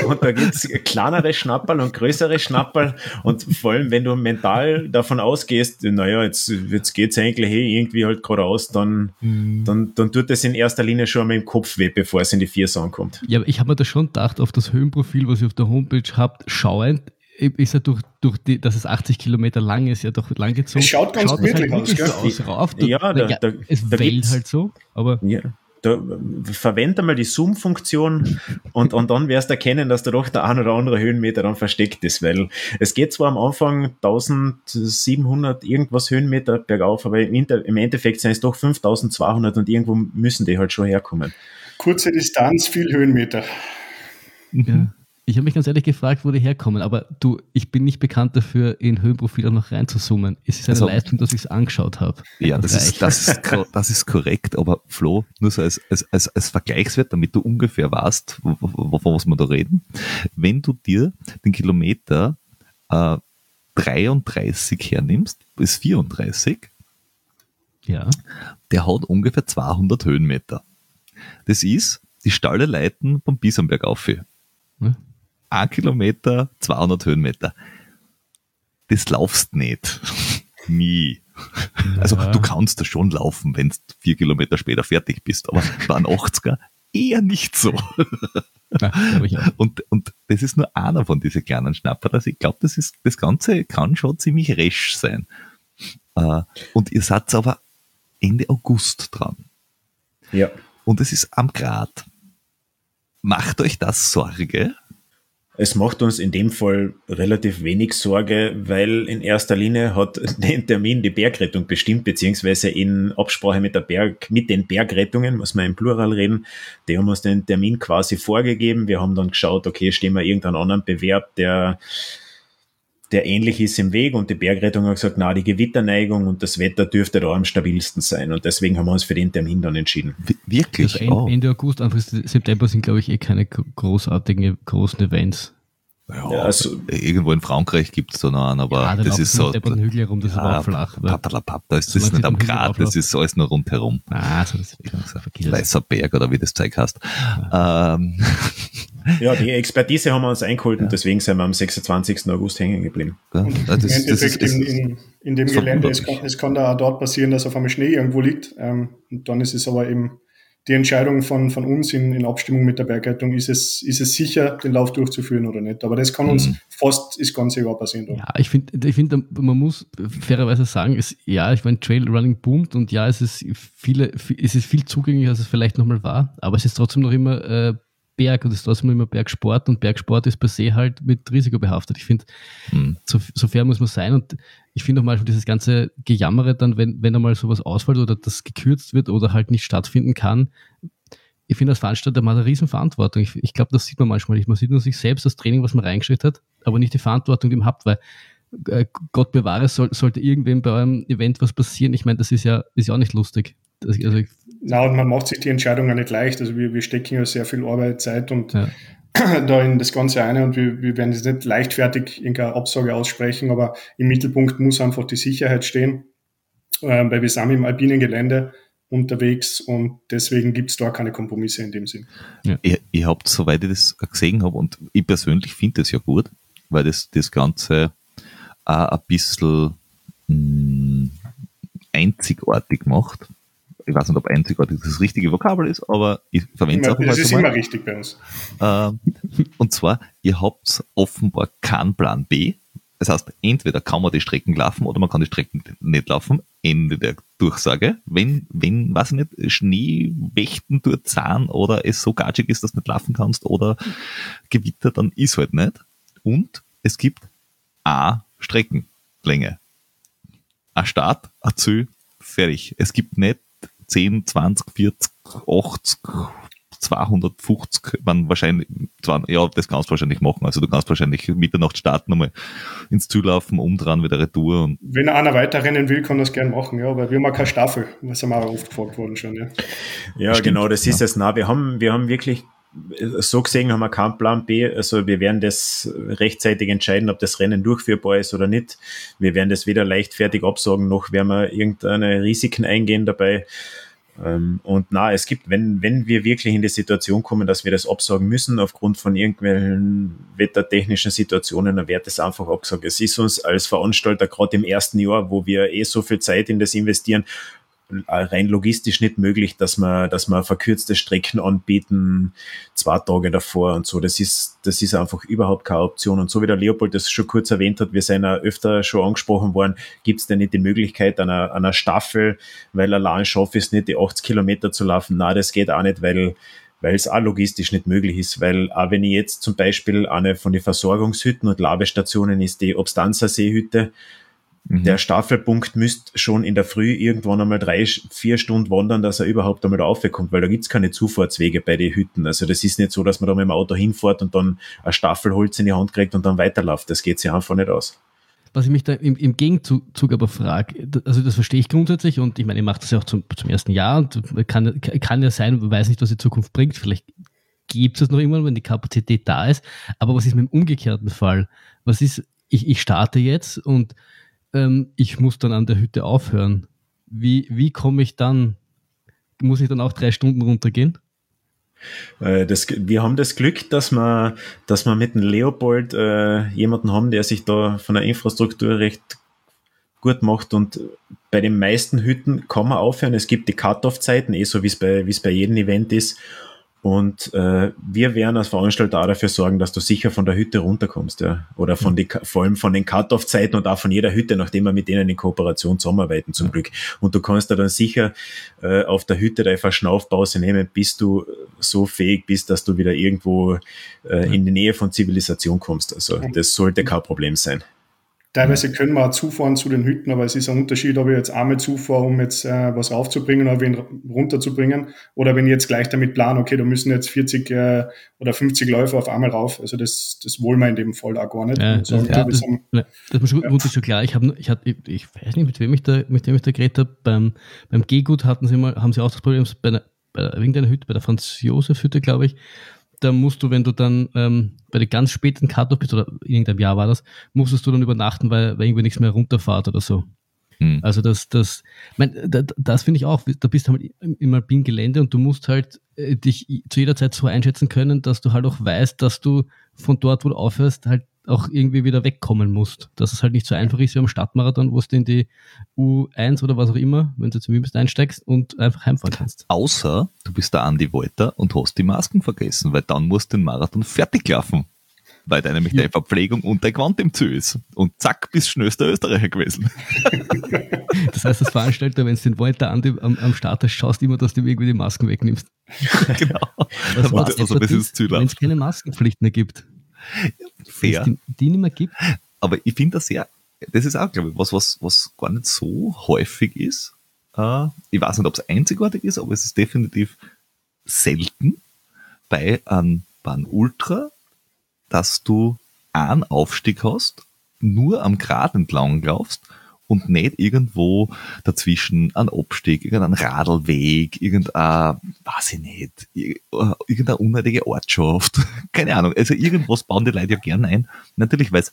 Und da gibt's kleinere Schnapperl und größere Schnapperl. Und vor allem, wenn du mental davon ausgehst, naja, jetzt, jetzt geht's eigentlich eh irgendwie halt geradeaus, dann, mhm. dann, dann tut das in erster Linie schon mal im Kopf weh, bevor es in die Viers ankommt. Ja, aber ich habe mir da schon gedacht, auf das Höhenprofil, was ihr auf der Homepage habt, schauend, ist ja durch, durch die, dass es 80 Kilometer lang ist, ja doch lang gezogen. Es schaut ganz schaut gemütlich halt aus, gell? So aus rauf. Da, ja, da, da, es da wählt halt so, aber. Ja da, verwende mal die Zoom-Funktion und, und dann wirst du erkennen, dass da doch der ein oder andere Höhenmeter dann versteckt ist, weil es geht zwar am Anfang 1700 irgendwas Höhenmeter bergauf, aber im, im Endeffekt sind es doch 5200 und irgendwo müssen die halt schon herkommen. Kurze Distanz, viel Höhenmeter. Ja. Ich habe mich ganz ehrlich gefragt, wo die herkommen, aber du, ich bin nicht bekannt dafür, in Höhenprofile noch reinzusummen. Es ist eine also, Leistung, dass ich es angeschaut habe. Ja, das ist, das, ist, das ist korrekt, aber Flo, nur so als, als, als, als Vergleichswert, damit du ungefähr weißt, wovon was wir da reden. Wenn du dir den Kilometer äh, 33 hernimmst, bis 34, ja. der hat ungefähr 200 Höhenmeter. Das ist die Stalle Leiten vom Biesenberg auf. Hm? Ein Kilometer, 200 Höhenmeter. Das laufst nicht. Nie. Also du kannst da schon laufen, wenn du vier Kilometer später fertig bist, aber bei einem 80er eher nicht so. Ja, und, und das ist nur einer von diesen kleinen Schnapper. Also ich glaube, das ist, das Ganze kann schon ziemlich resch sein. Äh, und ihr seid aber Ende August dran. Ja. Und es ist am Grad. Macht euch das Sorge? Es macht uns in dem Fall relativ wenig Sorge, weil in erster Linie hat den Termin die Bergrettung bestimmt, beziehungsweise in Absprache mit der Berg, mit den Bergrettungen, muss man im Plural reden, die haben uns den Termin quasi vorgegeben. Wir haben dann geschaut, okay, stehen wir irgendeinen anderen Bewerb, der der ähnlich ist im Weg und die Bergrettung hat gesagt, na, die Gewitterneigung und das Wetter dürfte da am stabilsten sein und deswegen haben wir uns für den Termin dann entschieden. Wirklich? Also oh. Ende August, Anfang September sind, glaube ich, eh keine großartigen, großen Events. Ja, ja, also irgendwo in Frankreich gibt es da noch einen, aber ja, das ist so. Hügel herum, das ja, ist flach. Patalapap, da ist das nicht am Grat, das ist alles nur rundherum. Ah, so das ist Weißer Berg oder wie das Zeug heißt. Ja. Ähm. ja, die Expertise haben wir uns eingeholt und deswegen sind wir am 26. August hängen geblieben. Und das, Im Endeffekt das ist, in, in, in, dem Gelände, es kann, es kann da auch dort passieren, dass auf einmal Schnee irgendwo liegt. Ähm, und dann ist es aber eben die Entscheidung von, von uns in, in Abstimmung mit der Bergrettung, ist es, ist es sicher, den Lauf durchzuführen oder nicht. Aber das kann uns mhm. fast das ganze Jahr passieren. Ja, ich finde, ich finde, man muss fairerweise sagen, es, ja, ich meine, Trailrunning boomt und ja, es ist viele, es ist viel zugänglicher, als es vielleicht nochmal war, aber es ist trotzdem noch immer äh, Berg und es ist trotzdem noch immer Bergsport und Bergsport ist per se halt mit Risiko behaftet. Ich finde, mhm. so, so fair muss man sein und ich finde auch mal schon dieses ganze Gejammere dann, wenn, wenn einmal sowas ausfällt oder das gekürzt wird oder halt nicht stattfinden kann, ich finde, als Veranstalter man hat eine Riesenverantwortung. Ich, ich glaube, das sieht man manchmal nicht. Man sieht nur sich selbst, das Training, was man reingeschickt hat, aber nicht die Verantwortung, die man hat, weil äh, Gott bewahre, soll, sollte irgendwem bei eurem Event was passieren. Ich meine, das ist ja, ist ja auch nicht lustig. Das, also Na, und man macht sich die Entscheidung ja nicht leicht. Also wir, wir stecken ja sehr viel Arbeit, Zeit und ja. da in das Ganze eine und wir, wir werden jetzt nicht leichtfertig irgendeine Absage aussprechen, aber im Mittelpunkt muss einfach die Sicherheit stehen, äh, weil wir sind im alpinen Gelände unterwegs und deswegen gibt es da keine Kompromisse in dem Sinn. Ja. Ihr, ihr habt, soweit ich das gesehen habe, und ich persönlich finde das ja gut, weil das das Ganze auch ein bisschen mh, mm, einzigartig macht ich weiß nicht, ob einzigartig das richtige Vokabel ist, aber ich verwende es auch mal. Das ist immer richtig bei uns. Ähm, und zwar, ihr habt offenbar keinen Plan B, Das heißt, entweder kann man die Strecken laufen oder man kann die Strecken nicht laufen. Ende der Durchsage. Wenn, wenn, was nicht, Schneewächten dort sind oder es so gatschig ist, dass du nicht laufen kannst oder Gewitter, dann ist halt nicht. Und es gibt A Streckenlänge. Ein Start, ein Ziel, fertig. Es gibt nicht 10, 20, 40, 80, 250, man wahrscheinlich, ja, das kannst du wahrscheinlich machen. Also du kannst wahrscheinlich Mitternacht starten, nochmal ins Ziel laufen, umdrehen, wieder Retour. Und Wenn einer weiterrennen will, kann das gerne machen, ja, aber wir haben auch keine Staffel. Das haben wir auch oft gefragt worden schon, ja. Ja, Stimmt, genau, das ist ja. es. Na, wir haben, wir haben wirklich so gesehen haben wir keinen Plan B. Also wir werden das rechtzeitig entscheiden, ob das Rennen durchführbar ist oder nicht. Wir werden das weder leichtfertig absagen, noch werden wir irgendeine Risiken eingehen dabei. Ähm, und na, es gibt, wenn, wenn wir wirklich in die Situation kommen, dass wir das absagen müssen aufgrund von irgendwelchen wettertechnischen Situationen, dann wird es einfach abgesagt. Es ist uns als Veranstalter gerade im ersten Jahr, wo wir eh so viel Zeit in das investieren, rein logistisch nicht möglich, dass man, dass man verkürzte Strecken anbieten, zwei Tage davor und so. Das ist, das ist einfach überhaupt keine Option. Und so wie der Leopold das schon kurz erwähnt hat, wir sind ja öfter schon angesprochen worden, gibt es denn nicht die Möglichkeit einer, einer Staffel, weil allein schaffe ich es nicht, die 80 Kilometer zu laufen. Na, das geht auch nicht, weil, weil es auch logistisch nicht möglich ist, weil auch wenn ich jetzt zum Beispiel eine von den Versorgungshütten und Labestationen ist die Obstanzer Seehütte, Mhm. Der Staffelpunkt müsste schon in der Früh irgendwann einmal drei, vier Stunden wandern, dass er überhaupt einmal da raufkommt, weil da gibt's keine Zufahrtswege bei den Hütten. Also das ist nicht so, dass man da mit dem Auto hinfährt und dann ein Staffelholz in die Hand kriegt und dann weiterläuft. Das geht sich einfach nicht aus. Was ich mich da im, im Gegenzug aber frage, also das verstehe ich grundsätzlich und ich meine, ich mache das ja auch zum, zum ersten Jahr und kann, kann ja sein, man weiß nicht, was die Zukunft bringt. Vielleicht gibt es noch irgendwann, wenn die Kapazität da ist. Aber was ist mit dem umgekehrten Fall? Was ist, ich, ich starte jetzt und ähm, ich muss dann an der Hütte aufhören. Wie, wie komme ich dann? Muss ich dann auch drei Stunden runtergehen? Äh, das, wir haben das Glück, dass wir, dass wir mit dem Leopold äh, jemanden haben, der sich da von der Infrastruktur recht gut macht und bei den meisten Hütten kann man aufhören. Es gibt die Cut-Off-Zeiten, eh so wie es bei, wie es bei jedem Event ist. Und äh, wir werden als Veranstalter dafür sorgen, dass du sicher von der Hütte runterkommst, ja. Oder von die, vor allem von den Cut-Off-Zeiten und auch von jeder Hütte, nachdem wir mit denen in Kooperation zusammenarbeiten, zum Glück. Und du kannst da dann sicher äh, auf der Hütte deine Verschnaufpause nehmen, bis du so fähig bist, dass du wieder irgendwo äh, in die Nähe von Zivilisation kommst. Also das sollte kein Problem sein. Teilweise können wir auch zufahren zu den Hütten, aber es ist ein Unterschied, ob ich jetzt einmal zufahre, um jetzt äh, was raufzubringen oder wen runterzubringen, oder wenn ich jetzt gleich damit plane, okay, da müssen jetzt 40 äh, oder 50 Läufer auf einmal rauf. Also das, das wollen wir in dem Fall auch gar nicht. Ja, das, ja, das, haben, ja, das ist ja. schon klar. Ich, hab, ich, hab, ich, ich weiß nicht, mit wem ich da, mit wem ich da geredet habe. Beim, beim G-Gut hatten sie mal, haben sie auch das Problem, bei, einer, bei irgendeiner Hütte, bei der Franz-Josef-Hütte, glaube ich, da musst du, wenn du dann ähm, bei der ganz späten Cut-Off bist, oder in irgendeinem Jahr war das, musstest du dann übernachten, weil, weil irgendwie nichts mehr runterfahrt oder so. Hm. Also das, das, mein, das, das finde ich auch, da bist du halt im alpinen Gelände und du musst halt äh, dich zu jeder Zeit so einschätzen können, dass du halt auch weißt, dass du von dort, wo du aufhörst, halt auch irgendwie wieder wegkommen musst. Dass es halt nicht so einfach ist wie am Stadtmarathon, wo du in die U1 oder was auch immer, wenn du zum Übelst einsteigst und einfach heimfahren kannst. Außer du bist der Andi Wolter und hast die Masken vergessen, weil dann musst du den Marathon fertig laufen. Weil da nämlich ja. deine Verpflegung und dein Quant im Ziel ist. Und zack, bist schnellster Österreicher gewesen. das heißt, als Veranstalter, wenn du den Wolter Andi am, am Start hast, schaust immer, dass du irgendwie die Masken wegnimmst. genau. Was also, also das ist Wenn es keine Maskenpflicht mehr gibt fair. Die, die nicht mehr gibt. Aber ich finde das sehr, das ist auch, glaube ich, was, was, was gar nicht so häufig ist. Uh, ich weiß nicht, ob es einzigartig ist, aber es ist definitiv selten bei einem, bei einem Ultra, dass du einen Aufstieg hast, nur am Grat entlang laufst und nicht irgendwo dazwischen ein Abstieg, irgendein Radlweg, irgendein, weiß ich nicht, irgendeine unnötige Ortschaft, keine Ahnung. Also irgendwas bauen die Leute ja gerne ein. Natürlich, weil es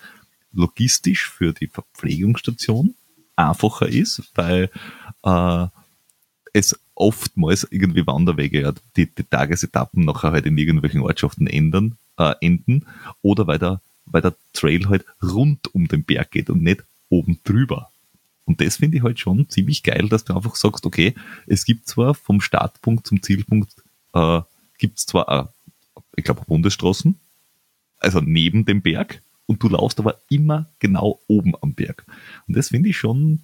logistisch für die Verpflegungsstation einfacher ist, weil äh, es oftmals irgendwie Wanderwege, ja, die, die Tagesetappen nachher halt in irgendwelchen Ortschaften ändern, äh, enden oder weil der, weil der Trail halt rund um den Berg geht und nicht oben drüber. Und das finde ich halt schon ziemlich geil, dass du einfach sagst, okay, es gibt zwar vom Startpunkt zum Zielpunkt, äh, gibt es zwar, äh, ich glaube, Bundesstraßen, also neben dem Berg, und du laufst aber immer genau oben am Berg. Und das finde ich schon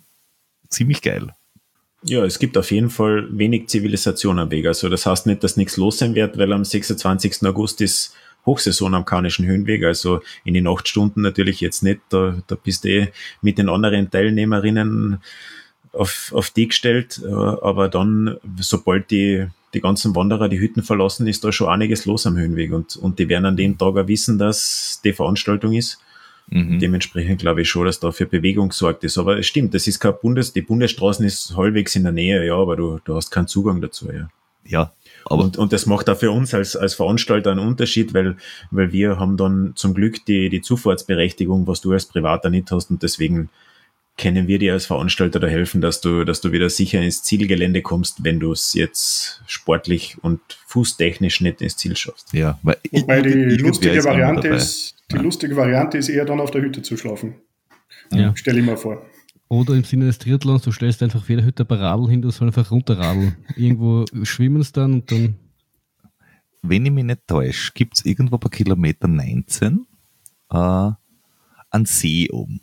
ziemlich geil. Ja, es gibt auf jeden Fall wenig Zivilisation am Weg. Also das heißt nicht, dass nichts los sein wird, weil am 26. August ist Hochsaison am Karnischen Höhenweg. Also in den acht Stunden natürlich jetzt nicht. Da, da bist du eh mit den anderen Teilnehmerinnen auf, auf die gestellt. Äh, aber dann, sobald die, die ganzen Wanderer die Hütten verlassen, ist da schon einiges los am Höhenweg. Und, und die werden an dem Tag auch wissen, dass die Veranstaltung ist. Mhm. Dementsprechend glaube ich schon, dass da für Bewegung gesorgt ist. Aber es stimmt, das ist kein Bundes, die Bundesstraßen ist halbwegs in der Nähe, ja, aber du, du hast keinen Zugang dazu, ja. Ja. Aber und, und das macht auch für uns als, als Veranstalter einen Unterschied, weil, weil wir haben dann zum Glück die, die Zufahrtsberechtigung, was du als Privater nicht hast und deswegen können wir dir als Veranstalter da helfen, dass du, dass du wieder sicher ins Zielgelände kommst, wenn du es jetzt sportlich und fußtechnisch nicht ins Ziel schaffst. Ja, weil Wobei die lustige Variante ist, die ja. lustige Variante ist eher dann auf der Hütte zu schlafen. Ja. Stell ich mal vor. Oder im Sinne des Triathlons, du stellst einfach für jede Hütte ein paar Radl hin, du sollst einfach runterradeln. Irgendwo schwimmen es dann und dann. Wenn ich mich nicht täusche, gibt es irgendwo bei Kilometer 19 äh, einen See oben.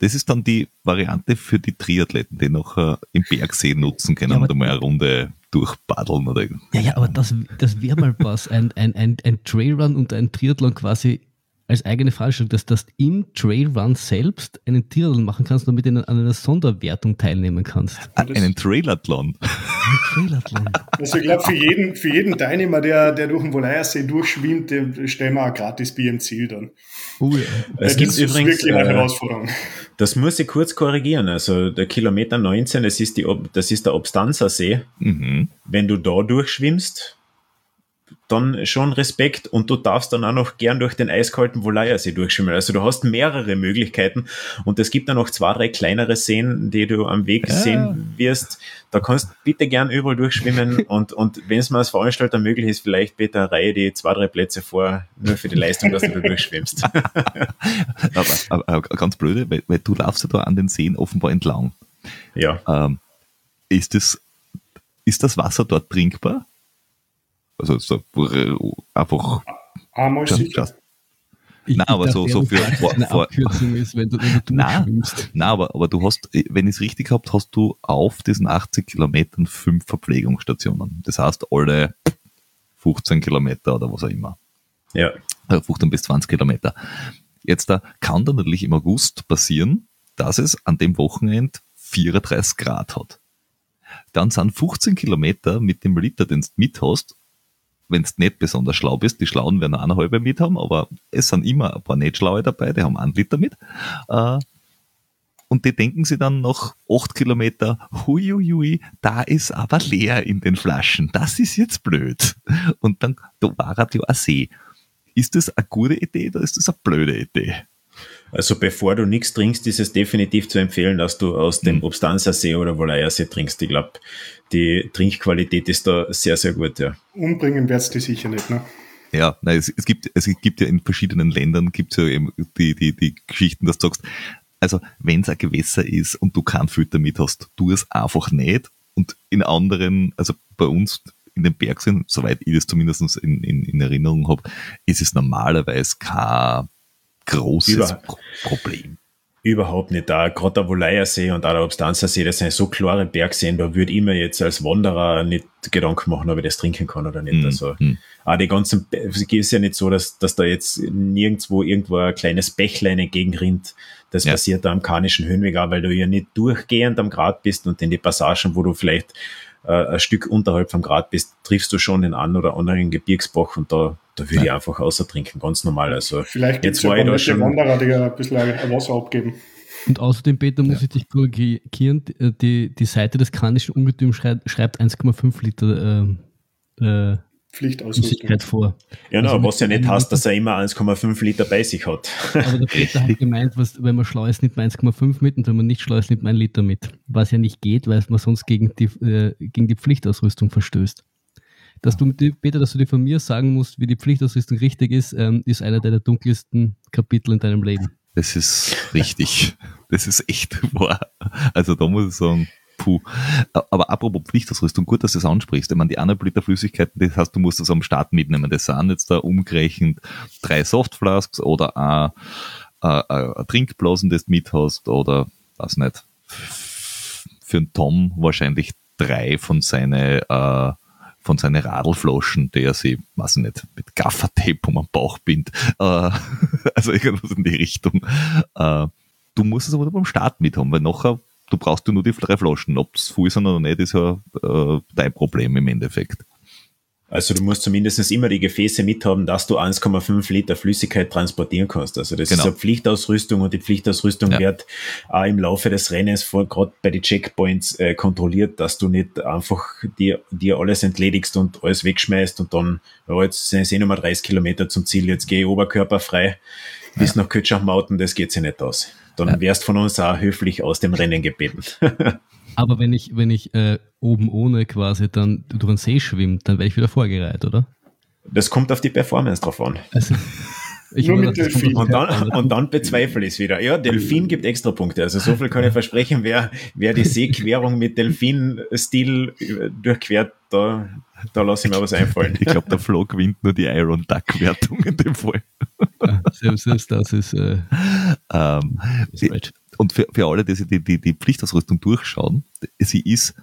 Das ist dann die Variante für die Triathleten, die noch äh, im Bergsee nutzen können ja, und einmal eine Runde durchpaddeln oder Ja, ja, aber das, das wäre mal was. Ein, ein, ein, ein Trailrun und ein Triathlon quasi als eigene Veranstaltung, dass du im Trailrun selbst einen Triathlon machen kannst und mit an einer Sonderwertung teilnehmen kannst. Ah, einen Trailathlon. Trailathlon. Also ich glaube, für jeden, für jeden Teilnehmer, der, der durch den Volayersee durchschwimmt, dem stellen wir auch gratis Bier im Ziel dann. Oh ja. Es gibt übrigens, wirklich eine äh, Herausforderung. Das muss ich kurz korrigieren. Also der Kilometer 19, das ist, die, das ist der Obstanzer See. Mhm. Wenn du da durchschwimmst, dann schon Respekt und du darfst dann auch noch gern durch den eiskalten Volayersee durchschwimmen. Also du hast mehrere Möglichkeiten und es gibt dann noch zwei, drei kleinere Seen, die du am Weg ja. sehen wirst. Da kannst bitte gern überall durchschwimmen und, und wenn es mal als Veranstalter möglich ist, vielleicht bitte eine Reihe die zwei, drei Plätze vor, nur für die Leistung, dass du da durchschwimmst. aber, aber, aber, ganz blöde, weil, weil du laufst ja da an den Seen offenbar entlang. Ja. Ähm, ist das, ist das Wasser dort trinkbar? Also so, einfach. Einmal sicher. Nein, aber so, so für vor, vor, ist, wenn du, wenn du nein, nein, aber, aber du hast, wenn ich es richtig gehabt, hast du auf diesen 80 Kilometern fünf Verpflegungsstationen. Das heißt, alle 15 Kilometer oder was auch immer. Ja. 15 äh, bis 20 Kilometer. Jetzt da kann dann natürlich im August passieren, dass es an dem Wochenende 34 Grad hat. Dann sind 15 Kilometer mit dem Liter, den du mit hast, wenn du nicht besonders schlau bist, die Schlauen werden eine halbe mit haben, aber es sind immer ein paar nicht Schlaue dabei, die haben einen Liter mit. Äh, und die denken sie dann nach acht Kilometer, huiuiui, da ist aber leer in den Flaschen. Das ist jetzt blöd. Und dann, da war ja ein See. Ist das eine gute Idee oder ist das eine blöde Idee? Also bevor du nichts trinkst, ist es definitiv zu empfehlen, dass du aus dem mhm. Obstanzersee oder Volayersee trinkst. Ich glaube, die Trinkqualität ist da sehr, sehr gut, ja. Umbringen werdest du sicher nicht, ne? Ja, nein, es, es, gibt, es gibt ja in verschiedenen Ländern gibt ja eben die, die, die Geschichten, dass du sagst, also wenn es ein Gewässer ist und du keinen Filter mit hast, tu es einfach nicht. Und in anderen, also bei uns in den Bergseen, soweit ich das zumindest in, in, in Erinnerung habe, ist es normalerweise kein großes Über Problem. Überhaupt nicht. Da gerade der Volayersee und auch der Obstanzersee, das sind so klare Bergseen, da würde ich mir jetzt als Wanderer nicht Gedanken machen, ob ich das trinken kann oder nicht. Mm, also mm. auch die ganzen, es ist ja nicht so, dass, dass da jetzt nirgendwo irgendwo ein kleines Bächlein entgegenrinnt. Das ja. passiert da am Karnischen Höhenweg auch, weil du ja nicht durchgehend am Grat bist und in die Passagen, wo du vielleicht äh, ein Stück unterhalb vom Grad bist, triffst du schon den einen oder anderen Gebirgsbach und da, da würde ja. ich einfach außer trinken, ganz normal. Also Vielleicht jetzt war ja ich da schon Wanderer, die ein bisschen Wasser abgeben. Und außerdem, Peter, muss ja. ich dich korrigieren, die, die Seite des Kranischen Ungetüms schreibt, schreibt 1,5 Liter äh, äh, Pflichtausrüstung. vor. Ja, no, also was ja nicht heißt, dass er immer 1,5 Liter bei sich hat. Aber der Peter hat gemeint, was, wenn man schlau ist, nimmt man 1,5 mit und wenn man nicht schlau ist, nimmt man 1 Liter mit. Was ja nicht geht, weil man sonst gegen die, äh, gegen die Pflichtausrüstung verstößt. Dass du, Peter, dass du dir von mir sagen musst, wie die Pflichtausrüstung richtig ist, ähm, ist einer der dunkelsten Kapitel in deinem Leben. Das ist richtig. Das ist echt wahr. Also da muss ich sagen, Puh. Aber apropos Pflichtausrüstung, gut, dass du es ansprichst. Ich meine, die Liter Flüssigkeiten, das heißt, du musst das am Start mitnehmen. Das sind jetzt da umgerechnet drei Softflasks oder ein, ein, ein Trinkblasen, das du mit hast oder, weiß nicht, für einen Tom wahrscheinlich drei von seinen äh, von seinen Radlflaschen, die er sich, weiß ich nicht, mit Gaffertape um den Bauch bindet. Äh, also irgendwas in die Richtung. Äh, du musst es aber beim Start mit haben, weil nachher, du brauchst du nur die drei Flaschen. Ob es voll sind oder nicht, ist ja äh, dein Problem im Endeffekt. Also du musst zumindest immer die Gefäße mithaben, dass du 1,5 Liter Flüssigkeit transportieren kannst. Also das genau. ist eine Pflichtausrüstung und die Pflichtausrüstung ja. wird auch im Laufe des Rennens vor, gerade bei den Checkpoints äh, kontrolliert, dass du nicht einfach dir, dir alles entledigst und alles wegschmeißt und dann, ja, jetzt sind es eh nochmal 30 Kilometer zum Ziel, jetzt gehe ich oberkörperfrei bis ja. nach Kötschachmauten, das geht sich nicht aus. Dann ja. wärst von uns auch höflich aus dem Rennen gebeten. Aber wenn ich, wenn ich äh, oben ohne quasi dann durch den See schwimme, dann werde ich wieder vorgereiht, oder? Das kommt auf die Performance drauf an. Also, ich Nur mit Delfin. Und dann, und dann bezweifle ich es wieder. Ja, Delfin gibt extra Punkte. Also so viel kann ich versprechen, wer, wer die Seequerung mit Delfin-Stil durchquert, da, da lasse ich mir was einfallen. Ich glaube, der Flo gewinnt nur die Iron Duck-Wertung in dem Fall. Ja, selbst das ist, äh, ähm, ist und für, für alle, die sich die, die, die Pflichtausrüstung durchschauen, sie ist,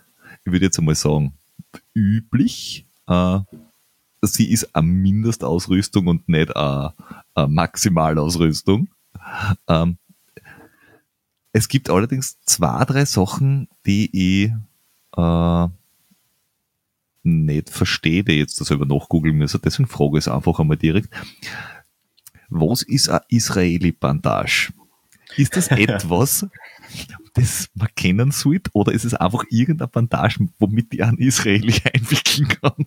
ich würde jetzt einmal sagen, üblich. Äh, sie ist eine Mindestausrüstung und nicht eine, eine Maximalausrüstung. Ähm, es gibt allerdings zwei, drei Sachen, die ich äh, nicht verstehe, die jetzt selber nachgoogeln müssen. Deswegen frage ich es einfach einmal direkt. Was ist eine Israeli-Bandage? Ist das etwas, das man kennen sollte, oder ist es einfach irgendeine Bandage, womit die einen Israeli einwickeln kann?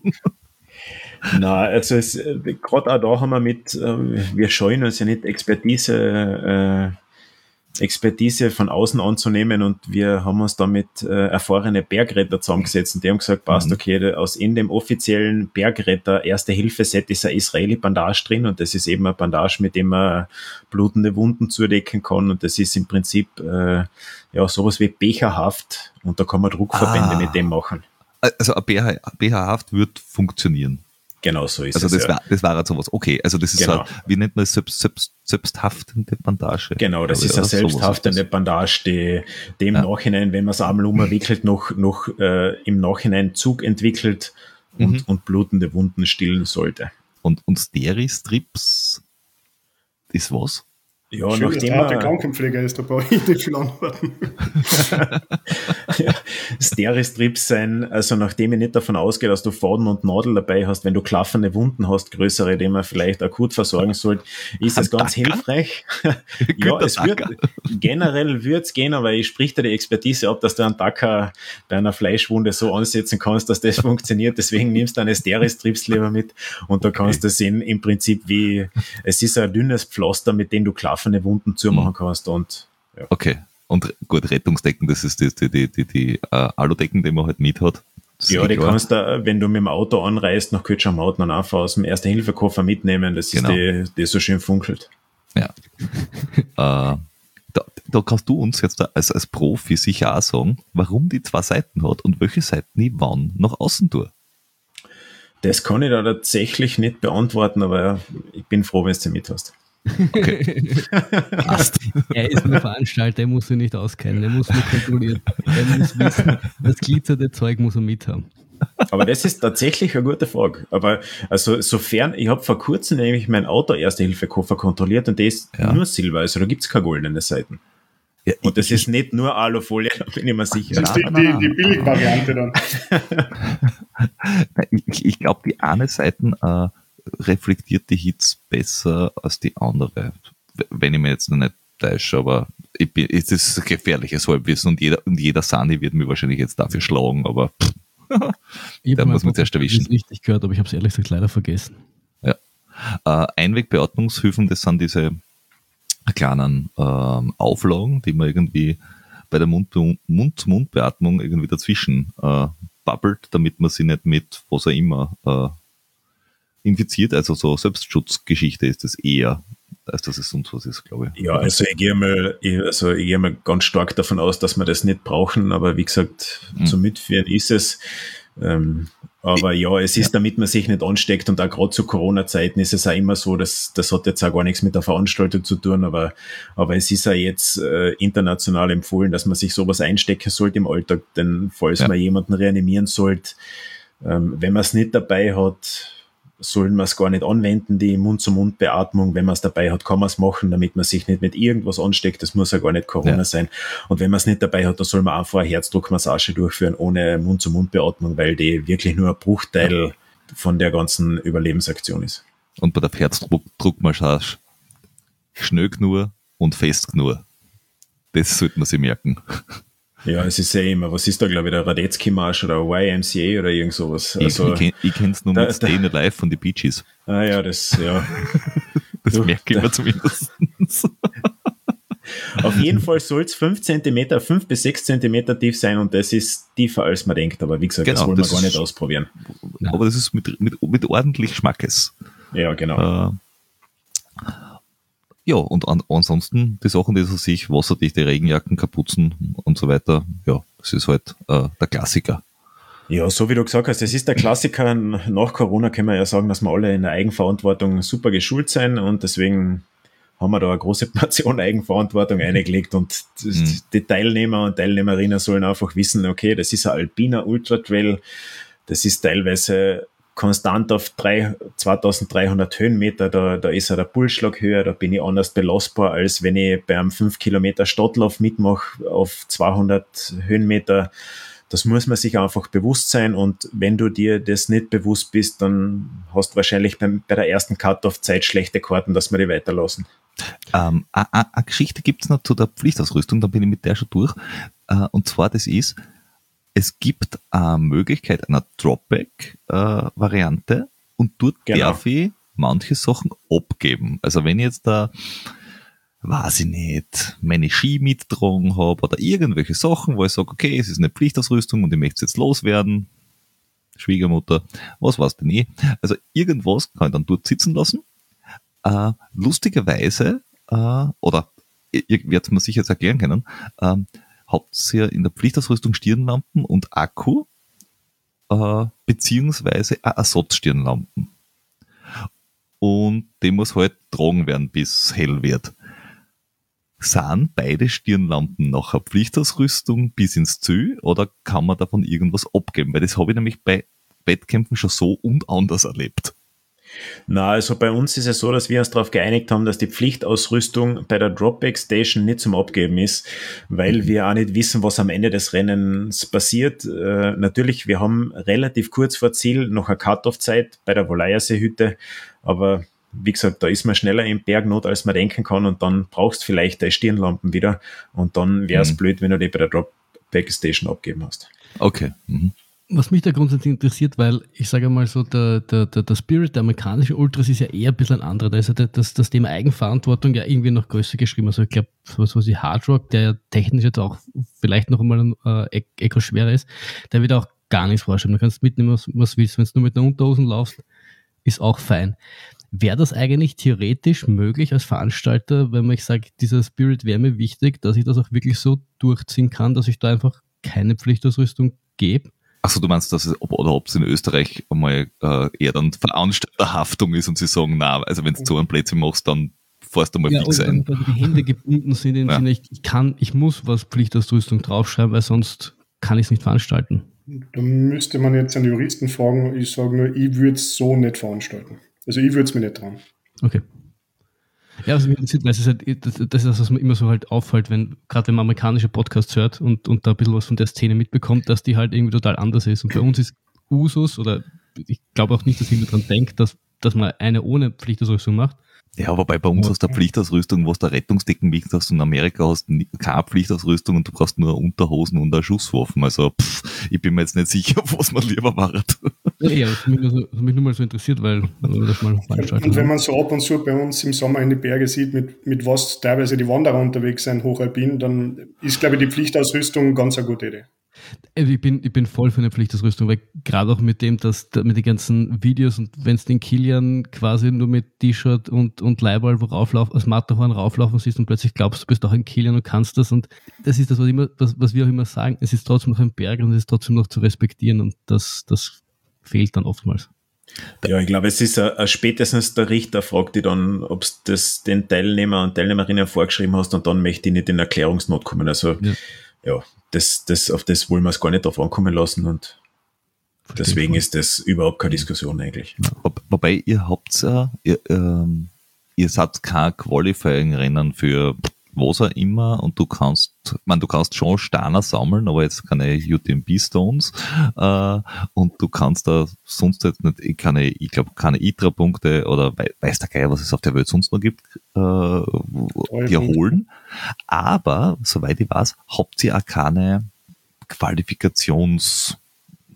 Na, also äh, gerade auch da haben wir mit, äh, wir scheuen uns ja nicht Expertise äh, Expertise von außen anzunehmen und wir haben uns damit äh, erfahrene Bergretter zusammengesetzt und die haben gesagt, passt, mhm. okay, aus in dem offiziellen Bergretter Erste-Hilfe-Set ist ein Israeli-Bandage drin und das ist eben ein Bandage, mit dem man blutende Wunden zudecken kann und das ist im Prinzip äh, ja sowas wie Becherhaft und da kann man Druckverbände ah. mit dem machen. Also ein BH-Haft wird funktionieren. Genau so ist also es. Also das, ja. war, das war halt sowas. Okay, also das ist genau. halt, wie nennt man es, selbst, selbst, selbsthaftende Bandage? Genau, das ist eine selbsthaftende Bandage, die, die im ja. Nachhinein, wenn man es einmal umwickelt, noch, noch äh, im Nachhinein Zug entwickelt und, mhm. und blutende Wunden stillen sollte. Und, und Steri-Strips ist was? Ja, Schön, nachdem der Krankenpfleger ist, da brauche ich nicht viel antworten. ja, Steristrips sein, also nachdem ich nicht davon ausgehe, dass du Faden und Nadel dabei hast, wenn du klaffende Wunden hast, größere, die man vielleicht akut versorgen sollte, ist es ganz Dacker? hilfreich. ja, es wird, generell wird es gehen, aber ich sprich dir die Expertise ab, dass du einen Dacker bei einer Fleischwunde so ansetzen kannst, dass das funktioniert. Deswegen nimmst du eine Steristrips lieber mit und da kannst okay. du sehen, im Prinzip wie, es ist ein dünnes Pflaster, mit dem du klaffende offene Wunden zumachen mhm. kannst und ja. Okay. Und gut, Rettungsdecken, das ist die, die, die, die uh, Aludecken, die man halt mit hat. Ja, die klar. kannst du, wenn du mit dem Auto anreist, nach Kötschamauten dann einfach aus dem Erste-Hilfe-Koffer mitnehmen. Das genau. ist die, die so schön funkelt. Ja. uh, da, da, kannst du uns jetzt als, als Profi sicher auch sagen, warum die zwei Seiten hat und welche Seiten ich wann nach außen tue. Das kann ich da tatsächlich nicht beantworten, aber ich bin froh, wenn du sie mit hast. Okay. Passt. er ist nur Veranstalter, er muss sich nicht auskennen, er muss nur kontrollieren. Er muss wissen, das glitzernde Zeug muss er mithaben. Aber das ist tatsächlich eine gute Frage. Aber also sofern, ich habe vor kurzem nämlich mein Auto Erste-Hilfe-Koffer kontrolliert und der ist ja. nur Silber, also da gibt es keine goldene Seiten. Ja, und das ist nicht nur Alufolie, da bin ich mir sicher. Das ist die, die, die Billigvariante dann. ich, ich glaube, die eine Seite äh, reflektiert die Hits besser als die andere. Wenn ich mir jetzt noch nicht täusche, aber ich bin, es ist gefährliches Halbwissen und jeder, und jeder Sani wird mir wahrscheinlich jetzt dafür schlagen, aber da muss man zuerst erwischen. Ich habe richtig gehört, aber ich habe es ehrlich gesagt leider vergessen. Ja. Äh, Einwegbeatmungshilfen, das sind diese kleinen ähm, Auflagen, die man irgendwie bei der Mund-zu-Mund-Beatmung irgendwie dazwischen äh, bubbelt, damit man sie nicht mit was auch immer äh, infiziert, also so Selbstschutzgeschichte ist es eher. als dass es sonst was ist, glaube ich. Ja, also ich gehe mal, also ich gehe mal ganz stark davon aus, dass wir das nicht brauchen, aber wie gesagt, mhm. zum Mitführen ist es. Ähm, aber ja, es ist, damit man sich nicht ansteckt und auch gerade zu Corona-Zeiten ist es auch immer so, dass das hat jetzt auch gar nichts mit der Veranstaltung zu tun, aber, aber es ist ja jetzt äh, international empfohlen, dass man sich sowas einstecken sollte im Alltag, denn falls ja. man jemanden reanimieren sollte, ähm, wenn man es nicht dabei hat, sollen wir es gar nicht anwenden, die Mund-zu-Mund-Beatmung. Wenn man es dabei hat, kann man es machen, damit man sich nicht mit irgendwas ansteckt. Das muss ja gar nicht Corona ja. sein. Und wenn man es nicht dabei hat, dann soll man einfach eine Herzdruckmassage durchführen ohne Mund-zu-Mund-Beatmung, weil die wirklich nur ein Bruchteil ja. von der ganzen Überlebensaktion ist. Und bei der Herzdruckmassage schnell genug und fest genug. Das sollte man sich merken. Ja, es ist ja immer, was ist da, glaube ich, der Radetzky-Marsch oder YMCA oder irgend sowas. Also, ich, ich, kenne es nur mit Stay Alive von Bee Gees. Ah ja, das, ja. das du, merke ich mir zumindest. Auf jeden Fall soll es 5 cm, 5 bis 6 cm tief sein und das ist tiefer als man denkt. Aber wie gesagt, genau, das wollen wir gar nicht ausprobieren. Aber das ist mit, mit, mit ordentlich Schmackes. Ja, genau. Äh, ja, und an, ansonsten die Sachen, die so sich wasserdichte Regenjacken, Kapuzen und so weiter, ja, das ist halt äh, der Klassiker. Ja, so wie du gesagt hast, das ist der Klassiker. Nach Corona können wir ja sagen, dass wir alle in der Eigenverantwortung super geschult sein und deswegen haben wir da eine große Portion Eigenverantwortung eingelegt und mhm. die Teilnehmer und Teilnehmerinnen sollen einfach wissen, okay, das ist ein alpiner Ultra Trail, das ist teilweise konstant auf drei, 2300 Höhenmeter, da, da ist ja der Pulsschlag höher, da bin ich anders belastbar, als wenn ich beim 5 Kilometer Stadtlauf mitmache auf 200 Höhenmeter. Das muss man sich einfach bewusst sein und wenn du dir das nicht bewusst bist, dann hast du wahrscheinlich beim, bei der ersten Cut-Off-Zeit schlechte Karten, dass wir die weiterlassen. Ähm, eine Geschichte gibt es noch zu der Pflichtausrüstung, da bin ich mit der schon durch. Äh, und zwar, das ist, es gibt eine Möglichkeit einer Dropback-Variante und dort genau. darf ich manche Sachen abgeben. Also wenn ich jetzt da, weiß ich nicht, meine Ski mitgetragen habe oder irgendwelche Sachen, wo ich sage, okay, es ist eine Pflichtausrüstung und ich möchte es jetzt loswerden, Schwiegermutter, was weiß denn eh. Also irgendwas kann ich dann dort sitzen lassen. Äh, lustigerweise, äh, oder ihr werdet mir sicher jetzt erklären können, äh, habt ihr in der Pflichtausrüstung Stirnlampen und Akku, äh, beziehungsweise Ersatzstirnlampen. Und die muss halt tragen werden, bis hell wird. Sind beide Stirnlampen nachher Pflichtausrüstung bis ins Ziel oder kann man davon irgendwas abgeben? Weil das habe ich nämlich bei Wettkämpfen schon so und anders erlebt. Na, also bei uns ist es so, dass wir uns darauf geeinigt haben, dass die Pflichtausrüstung bei der Dropback Station nicht zum Abgeben ist, weil mhm. wir auch nicht wissen, was am Ende des Rennens passiert. Äh, natürlich, wir haben relativ kurz vor Ziel noch eine Cut-Off-Zeit bei der Volayersee-Hütte, aber wie gesagt, da ist man schneller im Bergnot, als man denken kann und dann brauchst du vielleicht deine Stirnlampen wieder und dann wäre es mhm. blöd, wenn du die bei der Dropback Station abgeben hast. Okay. Mhm was mich da grundsätzlich interessiert, weil ich sage mal so, der, der, der, der Spirit der amerikanischen Ultras ist ja eher ein bisschen ein anderer. Da ist ja das, das Thema Eigenverantwortung ja irgendwie noch größer geschrieben. Also ich glaube, sowas wie Hard Rock, der ja technisch jetzt auch vielleicht noch einmal äh, etwas schwerer ist, der wird auch gar nichts vorschreiben. Du kannst mitnehmen, was, was willst. Wenn du nur mit den Unterhosen laufst, ist auch fein. Wäre das eigentlich theoretisch möglich als Veranstalter, wenn man ich sage, dieser Spirit wäre mir wichtig, dass ich das auch wirklich so durchziehen kann, dass ich da einfach keine Pflichtausrüstung gebe? Achso, du meinst, dass es, ob, oder ob es in Österreich einmal äh, eher dann Veranstalterhaftung ist und sie sagen, na, also wenn du so einen Plätzchen machst, dann fährst du mal ja, fix ein. Wenn die Hände gebunden sind, im ja. Sinne, ich, ich kann, ich muss was Pflichtausrüstung draufschreiben, weil sonst kann ich es nicht veranstalten. Da müsste man jetzt an Juristen fragen, ich sage nur, ich würde es so nicht veranstalten. Also ich würde es mir nicht trauen. Okay. Ja, weil es ist halt, das, das ist das, was mir immer so halt auffällt, wenn, gerade wenn man amerikanische Podcasts hört und, und da ein bisschen was von der Szene mitbekommt, dass die halt irgendwie total anders ist. Und bei uns ist Usus, oder ich glaube auch nicht, dass jemand daran denkt, dass, dass man eine ohne Pflichtausrüstung macht. Ja, wobei bei uns hast du Pflichtausrüstung, was der Rettungsdecken wiegt, hast du in Amerika hast du keine Pflichtausrüstung und du brauchst nur Unterhosen und eine Schusswaffen. Also pff, ich bin mir jetzt nicht sicher, was man lieber macht. Ja, ja das hat mich, nur, mich nur mal so interessiert, weil das mal Und wenn man so ab und zu bei uns im Sommer in die Berge sieht, mit, mit was teilweise die Wanderer unterwegs sind, hochalpin, dann ist, glaube ich, die Pflichtausrüstung ganz eine gute Idee. Also ich bin, ich bin voll für eine Pflichtausrüstung, weil gerade auch mit dem, dass mit den ganzen Videos und wenn es den Kilian quasi nur mit T-Shirt und, und Leibwall wo als Matterhorn rauflaufen siehst und plötzlich glaubst, du bist auch ein Kilian und kannst das und das ist das, was, immer, was, was wir auch immer sagen, es ist trotzdem noch ein Berg und es ist trotzdem noch zu respektieren und das, das fehlt dann oftmals. Ja, ich glaube, es ist a, a spätestens der Richter fragt dich dann, ob du das den Teilnehmer und Teilnehmerinnen vorgeschrieben hast und dann möchte ich nicht in Erklärungsnot kommen. Also ja, ja das, das, auf das wollen wir es gar nicht drauf ankommen lassen und Verstehe deswegen ist das überhaupt keine Diskussion eigentlich. Wo, wobei ihr habt ja, ihr, ähm, ihr seid kein Qualifying-Rennen für was auch immer und du kannst, man, du kannst schon Steiner sammeln, aber jetzt keine UTMB-Stones äh, und du kannst da sonst jetzt nicht, keine, ich glaube, keine ITRA-Punkte oder weiß der Geier, was es auf der Welt sonst noch gibt, äh, dir holen. Aber, soweit ich weiß, habt ihr auch keine Qualifikations-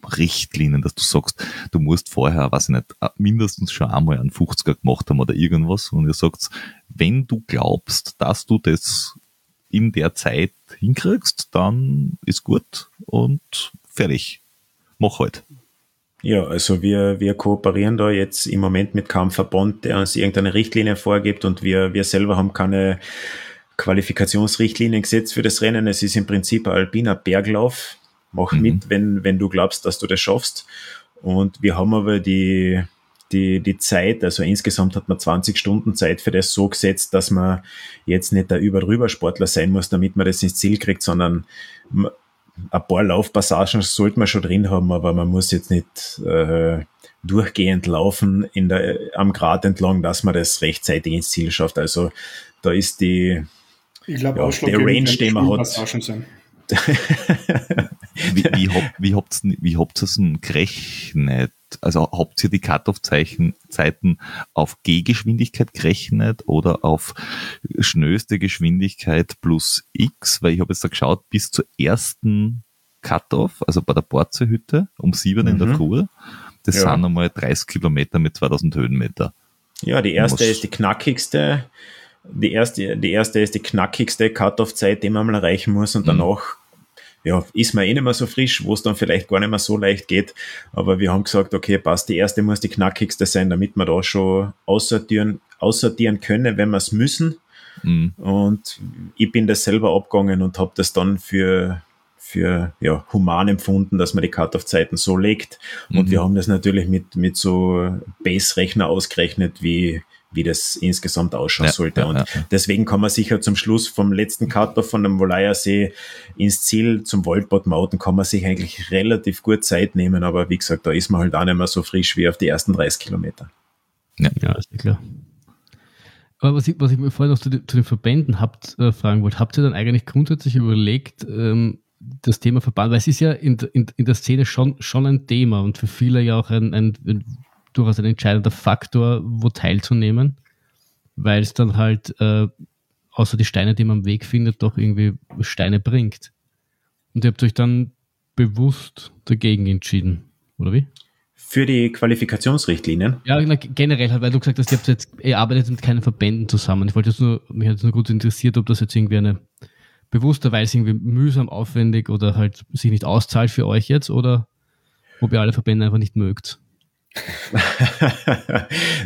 Richtlinien, dass du sagst, du musst vorher, weiß ich nicht, mindestens schon einmal einen 50er gemacht haben oder irgendwas und ihr sagt, wenn du glaubst, dass du das in der Zeit hinkriegst, dann ist gut und fertig. Mach halt. Ja, also wir, wir kooperieren da jetzt im Moment mit keinem Verband, der uns irgendeine Richtlinie vorgibt und wir, wir selber haben keine Qualifikationsrichtlinien gesetzt für das Rennen. Es ist im Prinzip ein alpiner Berglauf Mach mhm. mit, wenn, wenn du glaubst, dass du das schaffst. Und wir haben aber die, die, die Zeit, also insgesamt hat man 20 Stunden Zeit für das so gesetzt, dass man jetzt nicht der über Sportler sein muss, damit man das ins Ziel kriegt, sondern ein paar Laufpassagen sollte man schon drin haben, aber man muss jetzt nicht äh, durchgehend laufen in der, am Grad entlang, dass man das rechtzeitig ins Ziel schafft. Also da ist die ich glaub, ja, der Range, den man hat. Wie, wie, hab, wie habt wie habt ihr es denn gerechnet? Also habt ihr die Cut-off-Zeiten auf Gehgeschwindigkeit gerechnet oder auf schnellste Geschwindigkeit plus X? Weil ich habe jetzt da geschaut, bis zur ersten Cut-off, also bei der Borzehütte um sieben mhm. in der mhm. Früh, das ja. sind nochmal 30 Kilometer mit 2000 Höhenmeter. Ja, die erste ist die knackigste. Die erste, die erste ist die knackigste Cut-off-Zeit, die man mal erreichen muss und mhm. danach ja, ist man eh nicht mehr so frisch, wo es dann vielleicht gar nicht mehr so leicht geht. Aber wir haben gesagt, okay, passt, die erste muss die knackigste sein, damit wir da schon aussortieren, aussortieren können, wenn wir es müssen. Mhm. Und ich bin das selber abgegangen und habe das dann für, für ja, human empfunden, dass man die Cut-Off-Zeiten so legt. Und mhm. wir haben das natürlich mit, mit so Base-Rechner ausgerechnet, wie wie das insgesamt ausschauen ja, sollte. Ja, und ja, deswegen kann man sicher zum Schluss vom letzten Cut-Off von dem Volaja-See ins Ziel zum Waldbad Mountain kann man sich eigentlich relativ gut Zeit nehmen, aber wie gesagt, da ist man halt auch nicht mehr so frisch wie auf die ersten 30 Kilometer. Ja, ja ist klar. Aber was ich, was ich mir vorhin noch zu, den, zu den Verbänden habt, äh, fragen wollte, habt ihr dann eigentlich grundsätzlich überlegt, ähm, das Thema Verband, weil es ist ja in, in, in der Szene schon, schon ein Thema und für viele ja auch ein, ein, ein durchaus ein entscheidender Faktor, wo teilzunehmen, weil es dann halt äh, außer die Steine, die man am Weg findet, doch irgendwie Steine bringt. Und ihr habt euch dann bewusst dagegen entschieden, oder wie? Für die Qualifikationsrichtlinien? Ja, generell halt, weil du gesagt hast, ihr, habt jetzt, ihr arbeitet mit keinen Verbänden zusammen. Ich wollte jetzt nur, mich hat jetzt nur gut interessiert, ob das jetzt irgendwie eine bewussterweise irgendwie mühsam, aufwendig oder halt sich nicht auszahlt für euch jetzt oder ob ihr alle Verbände einfach nicht mögt.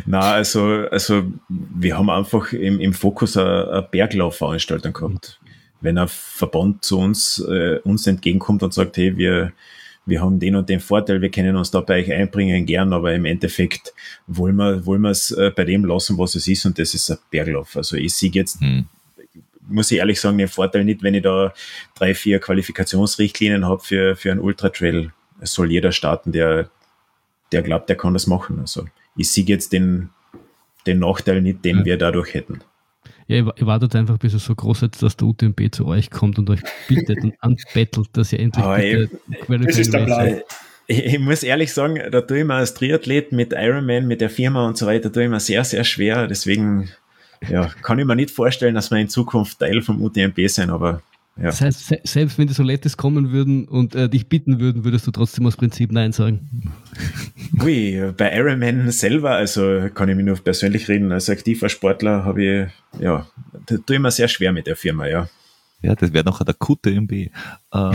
Na, also, also wir haben einfach im, im Fokus eine, eine Berglaufveranstaltung gehabt. Wenn ein Verband zu uns, äh, uns entgegenkommt und sagt, hey, wir, wir haben den und den Vorteil, wir können uns da bei euch einbringen, gern, aber im Endeffekt wollen wir, wollen wir es äh, bei dem lassen, was es ist, und das ist ein Berglauf. Also ich sehe jetzt, hm. muss ich ehrlich sagen, den Vorteil nicht, wenn ich da drei, vier Qualifikationsrichtlinien habe für, für einen Ultra Trail. Es soll jeder starten, der, der glaubt, der kann das machen. Also ich sehe jetzt den, den Nachteil nicht, den ja. wir dadurch hätten. Ja, ihr wartet einfach, bis es so groß ist, dass der UTMB zu euch kommt und euch bittet und anbettelt, dass ihr endlich bitte Das ist der Plan. Ich, ich, muss ehrlich sagen, da tue ich mir als Triathlet mit Ironman, mit der Firma und so weiter, tue ich mir sehr, sehr schwer. Deswegen ja, kann ich mir nicht vorstellen, dass wir in Zukunft Teil vom UTMB sein, aber ja. Das heißt, selbst wenn die Solettes kommen würden und äh, dich bitten würden, würdest du trotzdem aus Prinzip Nein sagen. Ui, bei Ironman selber, also kann ich mich nur persönlich reden, als aktiver Sportler habe ich, ja, da tue ich mir sehr schwer mit der Firma, ja. Ja, das wäre noch der QTMB. Äh.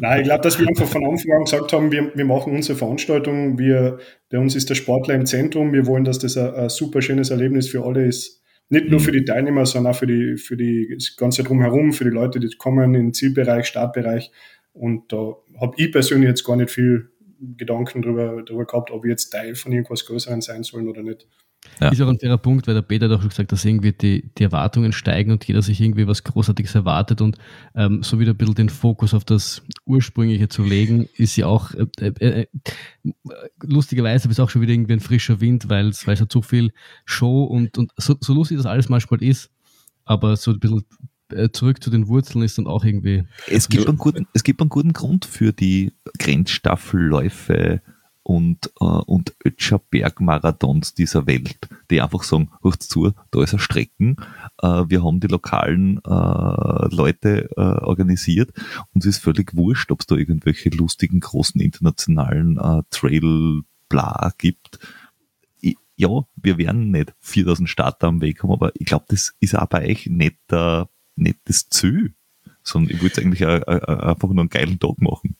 Nein, ich glaube, dass wir einfach von Anfang an gesagt haben, wir, wir machen unsere Veranstaltung, wir, bei uns ist der Sportler im Zentrum, wir wollen, dass das ein, ein super schönes Erlebnis für alle ist. Nicht nur mhm. für die Teilnehmer, sondern auch für die, für die Ganze drumherum, für die Leute, die kommen in den Zielbereich, Startbereich. Und da habe ich persönlich jetzt gar nicht viel Gedanken darüber, darüber gehabt, ob wir jetzt Teil von irgendwas Größeren sein sollen oder nicht. Ja. Ist auch ein fairer Punkt, weil der Peter hat auch schon gesagt, dass irgendwie die, die Erwartungen steigen und jeder sich irgendwie was Großartiges erwartet und ähm, so wieder ein bisschen den Fokus auf das Ursprüngliche zu legen, ist ja auch äh, äh, äh lustigerweise ist auch schon wieder irgendwie ein frischer Wind, weil es weil so zu viel Show und, und so, so lustig das alles manchmal ist, aber so ein bisschen äh, zurück zu den Wurzeln ist dann auch irgendwie. Es gibt, einen guten, es gibt einen guten Grund für die Grenzstaffelläufe und, äh, und Ötscher Bergmarathons dieser Welt, die einfach sagen, hört zu, da ist eine Strecken, äh, wir haben die lokalen äh, Leute äh, organisiert und es ist völlig wurscht, ob es da irgendwelche lustigen, großen internationalen äh, Trail bla gibt. Ich, ja, wir werden nicht 4000 Starter am Weg haben, aber ich glaube, das ist auch bei euch nicht, der, nicht das Ziel, sondern ich würde eigentlich einfach nur einen geilen Tag machen.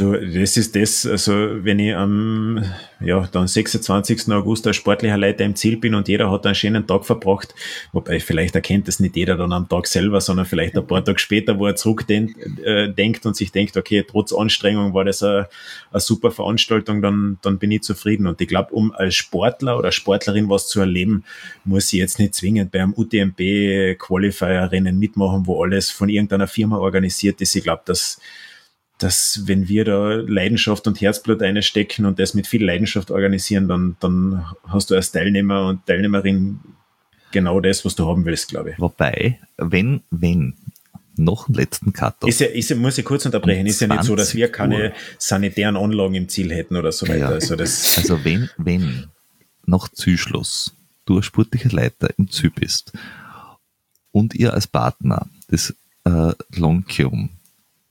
Du, das ist das, also wenn ich am ja, dann 26. August als sportlicher Leiter im Ziel bin und jeder hat einen schönen Tag verbracht, wobei vielleicht erkennt das nicht jeder dann am Tag selber, sondern vielleicht ein paar Tage später, wo er zurückdenkt äh, und sich denkt, okay, trotz Anstrengung war das eine, eine super Veranstaltung, dann, dann bin ich zufrieden. Und ich glaube, um als Sportler oder Sportlerin was zu erleben, muss ich jetzt nicht zwingend bei einem UTMB Qualifier-Rennen mitmachen, wo alles von irgendeiner Firma organisiert ist. Ich glaube, dass dass wenn wir da Leidenschaft und Herzblut einstecken und das mit viel Leidenschaft organisieren, dann, dann hast du als Teilnehmer und Teilnehmerin genau das, was du haben willst, glaube ich. Wobei, wenn, wenn, noch einen letzten Cut. Ist ja, ist ja, muss ich kurz unterbrechen, ist ja nicht so, dass wir keine Uhr. sanitären Anlagen im Ziel hätten oder so weiter. Ja. Also, das also wenn, wenn nach Zielschluss du als sportlicher Leiter im Ziel bist und ihr als Partner das äh, Longium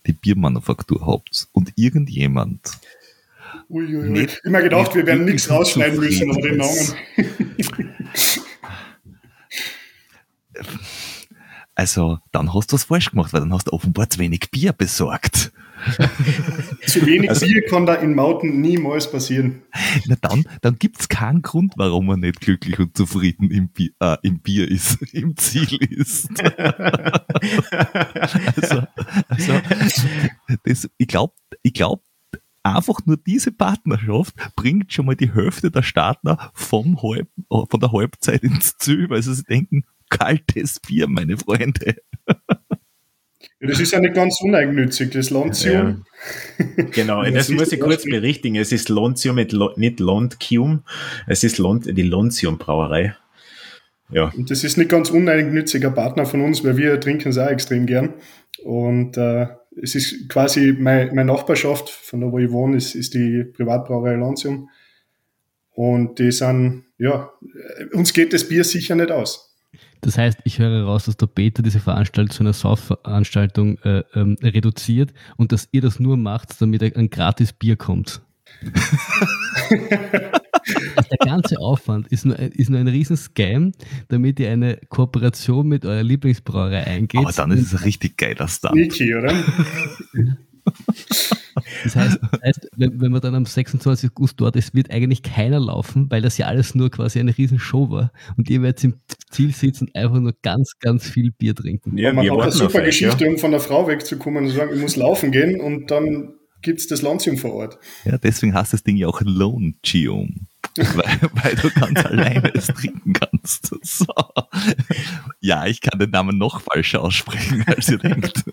die Biermanufaktur habt und irgendjemand. Uiuiui. Ich habe mir gedacht, wir werden nichts rausschneiden müssen, aber den Namen. Also, dann hast du was falsch gemacht, weil dann hast du offenbar zu wenig Bier besorgt. Zu wenig also, Bier kann da in Mauten niemals passieren. Na dann, dann gibt es keinen Grund, warum man nicht glücklich und zufrieden im Bier, äh, im Bier ist, im Ziel ist. also, also das, ich glaube, ich glaube, einfach nur diese Partnerschaft bringt schon mal die Hälfte der Startner vom Halb, von der Halbzeit ins Ziel, weil sie sich denken, kaltes Bier, meine Freunde. Ja, das ist ja nicht ganz uneigennützig, das Lontium. Ja. Genau, das, das muss ich kurz berichtigen. Es ist Lontium, nicht Lontium, es ist Lont, die Lontium Brauerei. Ja. Und das ist nicht ganz uneigennütziger Partner von uns, weil wir trinken es auch extrem gern. Und äh, es ist quasi mein, meine Nachbarschaft, von da wo ich wohne, ist, ist die Privatbrauerei Lontium. Und die sind, ja, uns geht das Bier sicher nicht aus. Das heißt, ich höre raus, dass der Peter diese Veranstaltung zu einer Saufveranstaltung äh, ähm, reduziert und dass ihr das nur macht, damit ein gratis Bier kommt. der ganze Aufwand ist nur, ist nur ein riesen Scam, damit ihr eine Kooperation mit eurer Lieblingsbrauerei eingeht. Aber dann ist es ein richtig geiler Start. Niki, oder? Das heißt, das heißt wenn, wenn, man dann am 26. August dort ist, wird eigentlich keiner laufen, weil das ja alles nur quasi eine Riesenshow war. Und ihr werdet im Ziel sitzen und einfach nur ganz, ganz viel Bier trinken. Ja, man hat eine super Geschichte, ja. um von der Frau wegzukommen und zu sagen, ich muss laufen gehen und dann gibt es das Lontium vor Ort. Ja, deswegen heißt das Ding ja auch Lontium. weil, weil, du ganz alleine es trinken kannst. So. Ja, ich kann den Namen noch falscher aussprechen, als ihr denkt.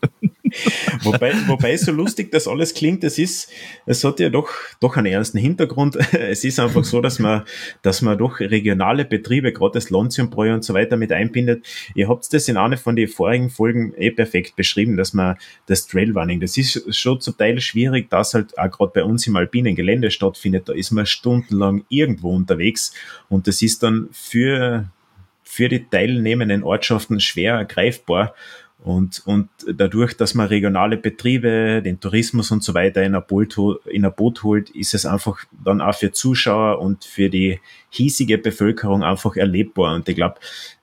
Wobei, wobei so lustig das alles klingt, es ist, es hat ja doch, doch einen ernsten Hintergrund. Es ist einfach so, dass man, dass man doch regionale Betriebe, gerade das Lontiumbräu und so weiter mit einbindet. Ihr habt das in einer von den vorigen Folgen eh perfekt beschrieben, dass man das Trailrunning, das ist schon zum Teil schwierig, dass halt auch gerade bei uns im alpinen Gelände stattfindet. Da ist man stundenlang irgendwo unterwegs und das ist dann für, für die teilnehmenden Ortschaften schwer greifbar. Und, und dadurch, dass man regionale Betriebe, den Tourismus und so weiter in ein, Boot, in ein Boot holt, ist es einfach dann auch für Zuschauer und für die hiesige Bevölkerung einfach erlebbar. Und ich glaube,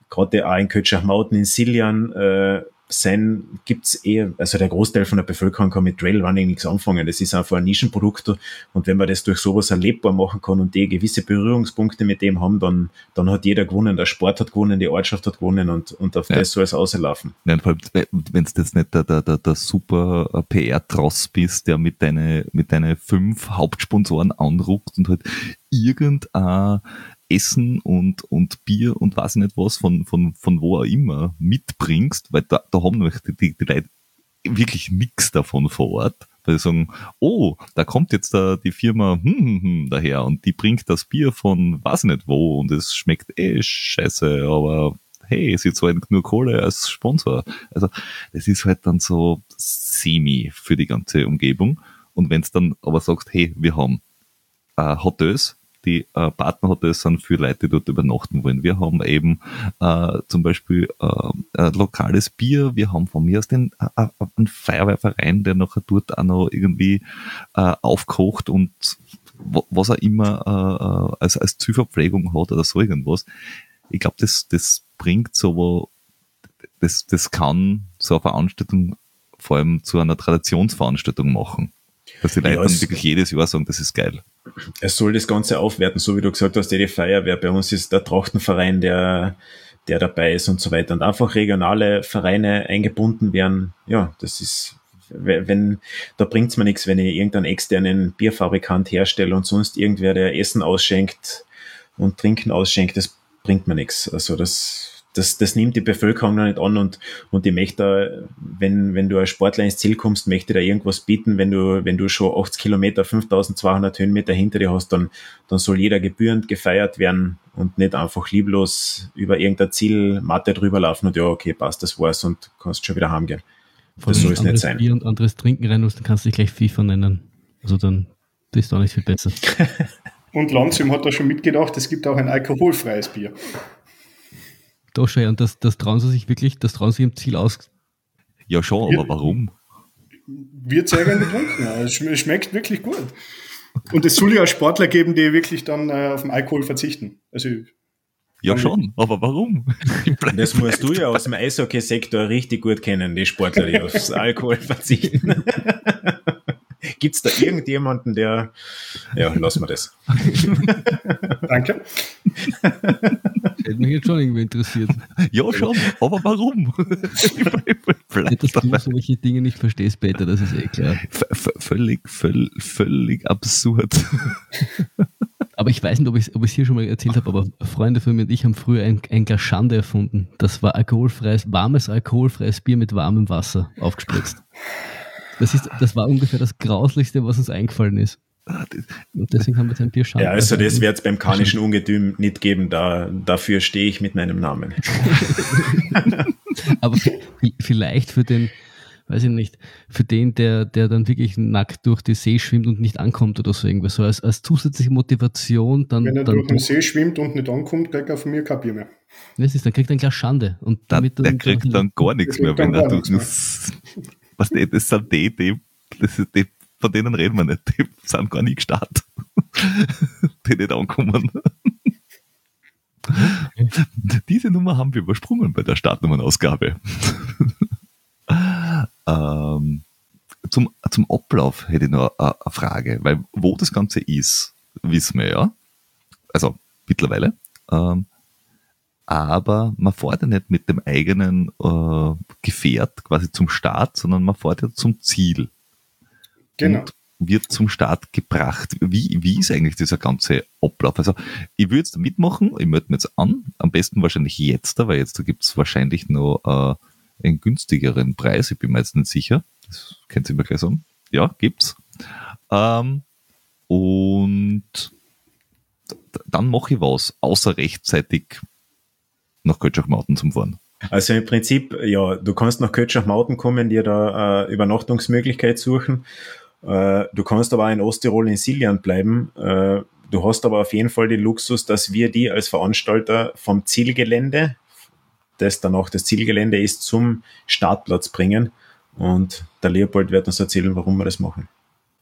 gerade auch in Kötschachmauten, in Siljan, äh, sein gibt's eher, also der Großteil von der Bevölkerung kann mit Trailrunning nichts anfangen. Das ist einfach ein Nischenprodukt und wenn man das durch sowas erlebbar machen kann und die gewisse Berührungspunkte mit dem haben, dann, dann hat jeder gewonnen. Der Sport hat gewonnen, die Ortschaft hat gewonnen und, und auf ja. das soll es auslaufen. Ja, wenn du jetzt nicht der, der, der, der super PR-Tross bist, der mit deine, mit deine fünf Hauptsponsoren anruft und halt irgendein Essen und, und Bier und weiß nicht was von, von, von wo auch immer mitbringst, weil da, da haben die, die, die Leute wirklich nichts davon vor Ort, weil sie sagen, oh, da kommt jetzt da die Firma hm, hm, hm, daher und die bringt das Bier von weiß nicht wo und es schmeckt eh scheiße, aber hey, sie zahlen nur Kohle als Sponsor. Also das ist halt dann so semi für die ganze Umgebung. Und wenn es dann aber sagst, hey, wir haben äh, Hotels, die äh, Partnerhotels sind für Leute, die dort übernachten wollen. Wir haben eben äh, zum Beispiel äh, lokales Bier, wir haben von mir aus den äh, äh, einen Feuerwehrverein, der nachher dort auch noch irgendwie äh, aufkocht und was er immer äh, als, als Zielverpflegung hat oder so irgendwas. Ich glaube, das, das bringt so, das, das kann so eine Veranstaltung vor allem zu einer Traditionsveranstaltung machen. Dass die Leute ja, wirklich jedes Jahr sagen, das ist geil. Es soll das Ganze aufwerten, so wie du gesagt hast, die Feuerwehr. Bei uns ist der Trachtenverein, der, der dabei ist und so weiter. Und einfach regionale Vereine eingebunden werden, ja, das ist, wenn, da bringt's mir nichts, wenn ich irgendeinen externen Bierfabrikant herstelle und sonst irgendwer, der Essen ausschenkt und Trinken ausschenkt, das bringt mir nichts. Also das, das, das nimmt die Bevölkerung noch nicht an und, und die möchte, wenn, wenn du als Sportler ins Ziel kommst, möchte da irgendwas bieten. Wenn du, wenn du schon 80 Kilometer, 5200 Höhenmeter hinter dir hast, dann, dann soll jeder gebührend gefeiert werden und nicht einfach lieblos über irgendein Zielmatte drüber laufen und ja, okay, passt, das war's und kannst schon wieder heimgehen. das soll es nicht sein. Bier und anderes Trinken rein musst, dann kannst du dich gleich FIFA nennen. Also dann ist du auch nicht viel besser. und Lanzim hat da schon mitgedacht, es gibt auch ein alkoholfreies Bier. Doch schon, und das, das trauen sie sich wirklich, das trauen sie im Ziel aus. Ja, schon, aber warum? Wird sehr gerne getrunken. Ja. Es schmeckt wirklich gut. Und es soll ja Sportler geben, die wirklich dann äh, auf den Alkohol verzichten. Also ja, schon, aber warum? Das musst du ja aus dem Eishockey-Sektor richtig gut kennen, die Sportler, die aufs Alkohol verzichten. Gibt es da irgendjemanden, der. Ja, lassen wir das. Danke. Hätte mich jetzt schon irgendwie interessiert. Ja, schon, aber warum? Dass du solche Dinge nicht verstehst, Peter, das ist eh klar. V völlig, völlig, völlig absurd. Aber ich weiß nicht, ob ich es hier schon mal erzählt habe, aber Freunde von mir und ich haben früher ein, ein Glas Schande erfunden. Das war alkoholfreies, warmes, alkoholfreies Bier mit warmem Wasser aufgespritzt. Das, ist, das war ungefähr das Grauslichste, was uns eingefallen ist. Und deswegen haben wir jetzt ein Bier Ja, also das wird es beim kanischen Ungetüm nicht geben, da, dafür stehe ich mit meinem Namen. Aber vielleicht für den, weiß ich nicht, für den, der, der dann wirklich nackt durch die See schwimmt und nicht ankommt oder so irgendwas, so als, als zusätzliche Motivation dann. Wenn er dann durch den See schwimmt und nicht ankommt, kriegt er von mir kein Bier mehr. Das ist, dann kriegt er ein Glas Schande. Und damit der, der kriegt dann gar nichts mehr, wenn er durch was das sind die, die, das ist die, von denen reden wir nicht, die sind gar nicht gestartet. die nicht ankommen. Diese Nummer haben wir übersprungen bei der Startnummernausgabe. ähm, zum, zum Ablauf hätte ich noch eine, eine Frage, weil wo das Ganze ist, wissen wir ja. Also mittlerweile. Ähm, aber man fährt ja nicht mit dem eigenen äh, Gefährt quasi zum Start, sondern man fährt ja zum Ziel. Genau. Und wird zum Start gebracht. Wie, wie ist eigentlich dieser ganze Ablauf? Also ich würde jetzt mitmachen, ich melde mich jetzt an, am besten wahrscheinlich jetzt, weil jetzt gibt es wahrscheinlich noch äh, einen günstigeren Preis, ich bin mir jetzt nicht sicher. Das könnt ihr mir gleich sagen. Ja, gibt's. Ähm, und dann mache ich was, außer rechtzeitig nach Kötschachmauten zum Fahren? Also im Prinzip, ja, du kannst nach Kötschachmauten kommen, dir da äh, Übernachtungsmöglichkeit suchen. Äh, du kannst aber auch in Osttirol in Siljan bleiben. Äh, du hast aber auf jeden Fall den Luxus, dass wir die als Veranstalter vom Zielgelände, das dann auch das Zielgelände ist, zum Startplatz bringen. Und der Leopold wird uns erzählen, warum wir das machen.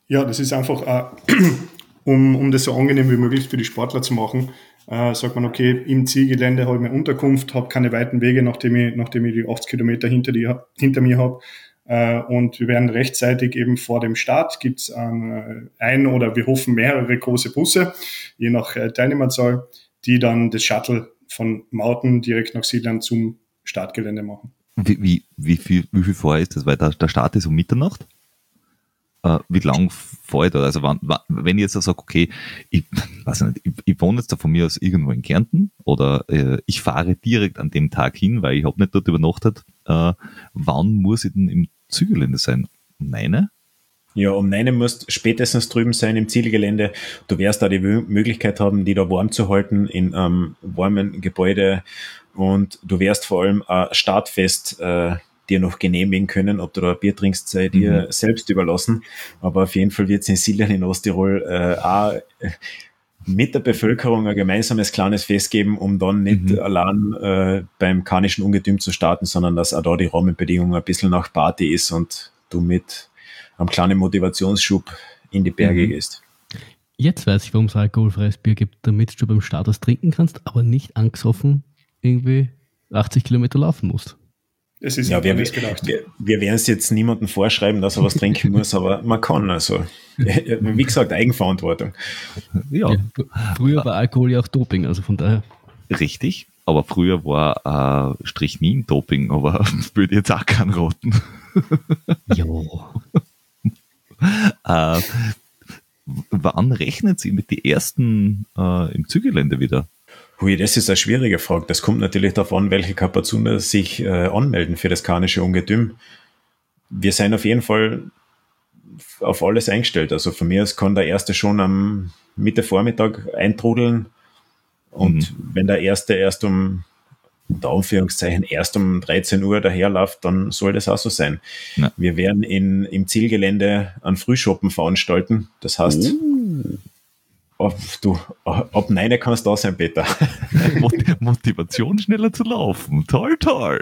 Ja, das ist einfach, äh, um, um das so angenehm wie möglich für die Sportler zu machen, äh, sagt man, okay, im Zielgelände habe ich meine Unterkunft, habe keine weiten Wege, nachdem ich, nachdem ich die 80 Kilometer hinter, die, hinter mir habe. Äh, und wir werden rechtzeitig eben vor dem Start, gibt es äh, ein oder wir hoffen mehrere große Busse, je nach äh, Teilnehmerzahl, die dann das Shuttle von Mauten direkt nach Siedlern zum Startgelände machen. Wie, wie, wie, viel, wie viel vorher ist das? Weil der, der Start ist um Mitternacht. Äh, wie lang da? Also wann, wenn ich jetzt sage, okay, ich, weiß nicht, ich, ich wohne jetzt da von mir aus irgendwo in Kärnten oder äh, ich fahre direkt an dem Tag hin, weil ich habe nicht dort übernachtet, äh, wann muss ich denn im Zügelende sein? Meine? Ja, um neun musst spätestens drüben sein im Zielgelände. Du wirst da die Möglichkeit haben, die da warm zu halten in einem warmen Gebäude und du wirst vor allem ein Startfest äh, dir noch genehmigen können, ob du da ein Bier trinkst, sei dir mhm. selbst überlassen. Aber auf jeden Fall wird es in Siljan in Osttirol äh, auch mit der Bevölkerung ein gemeinsames kleines Fest geben, um dann nicht mhm. allein äh, beim karnischen Ungetüm zu starten, sondern dass auch da die Rahmenbedingungen ein bisschen nach Party ist und du mit einem kleinen Motivationsschub in die Berge mhm. gehst. Jetzt weiß ich, warum es alkoholfreies Bier gibt, damit du beim Start was trinken kannst, aber nicht angesoffen irgendwie 80 Kilometer laufen musst. Es ist ja, wir, wir, wir werden es jetzt niemandem vorschreiben, dass er was trinken muss, aber man kann also. Wie gesagt, Eigenverantwortung. Ja. ja. Früher war Alkohol ja auch Doping, also von daher. Richtig, aber früher war äh, Strichnin Doping, aber würde jetzt auch keinen roten. jo. äh, wann rechnet sie mit den ersten äh, im Zügelände wieder? Hui, das ist eine schwierige Frage. Das kommt natürlich darauf an, welche Kapazuner sich äh, anmelden für das karnische Ungetüm. Wir sind auf jeden Fall auf alles eingestellt. Also von mir aus kann der erste schon am Mitte Vormittag eintrudeln. Und mhm. wenn der erste erst um, unter Anführungszeichen, erst um 13 Uhr daherläuft, dann soll das auch so sein. Ja. Wir werden in, im Zielgelände einen Frühschoppen veranstalten. Das heißt, uh ab, du, ab neun kannst du da sein, Peter. Motivation schneller zu laufen. Toll, toll.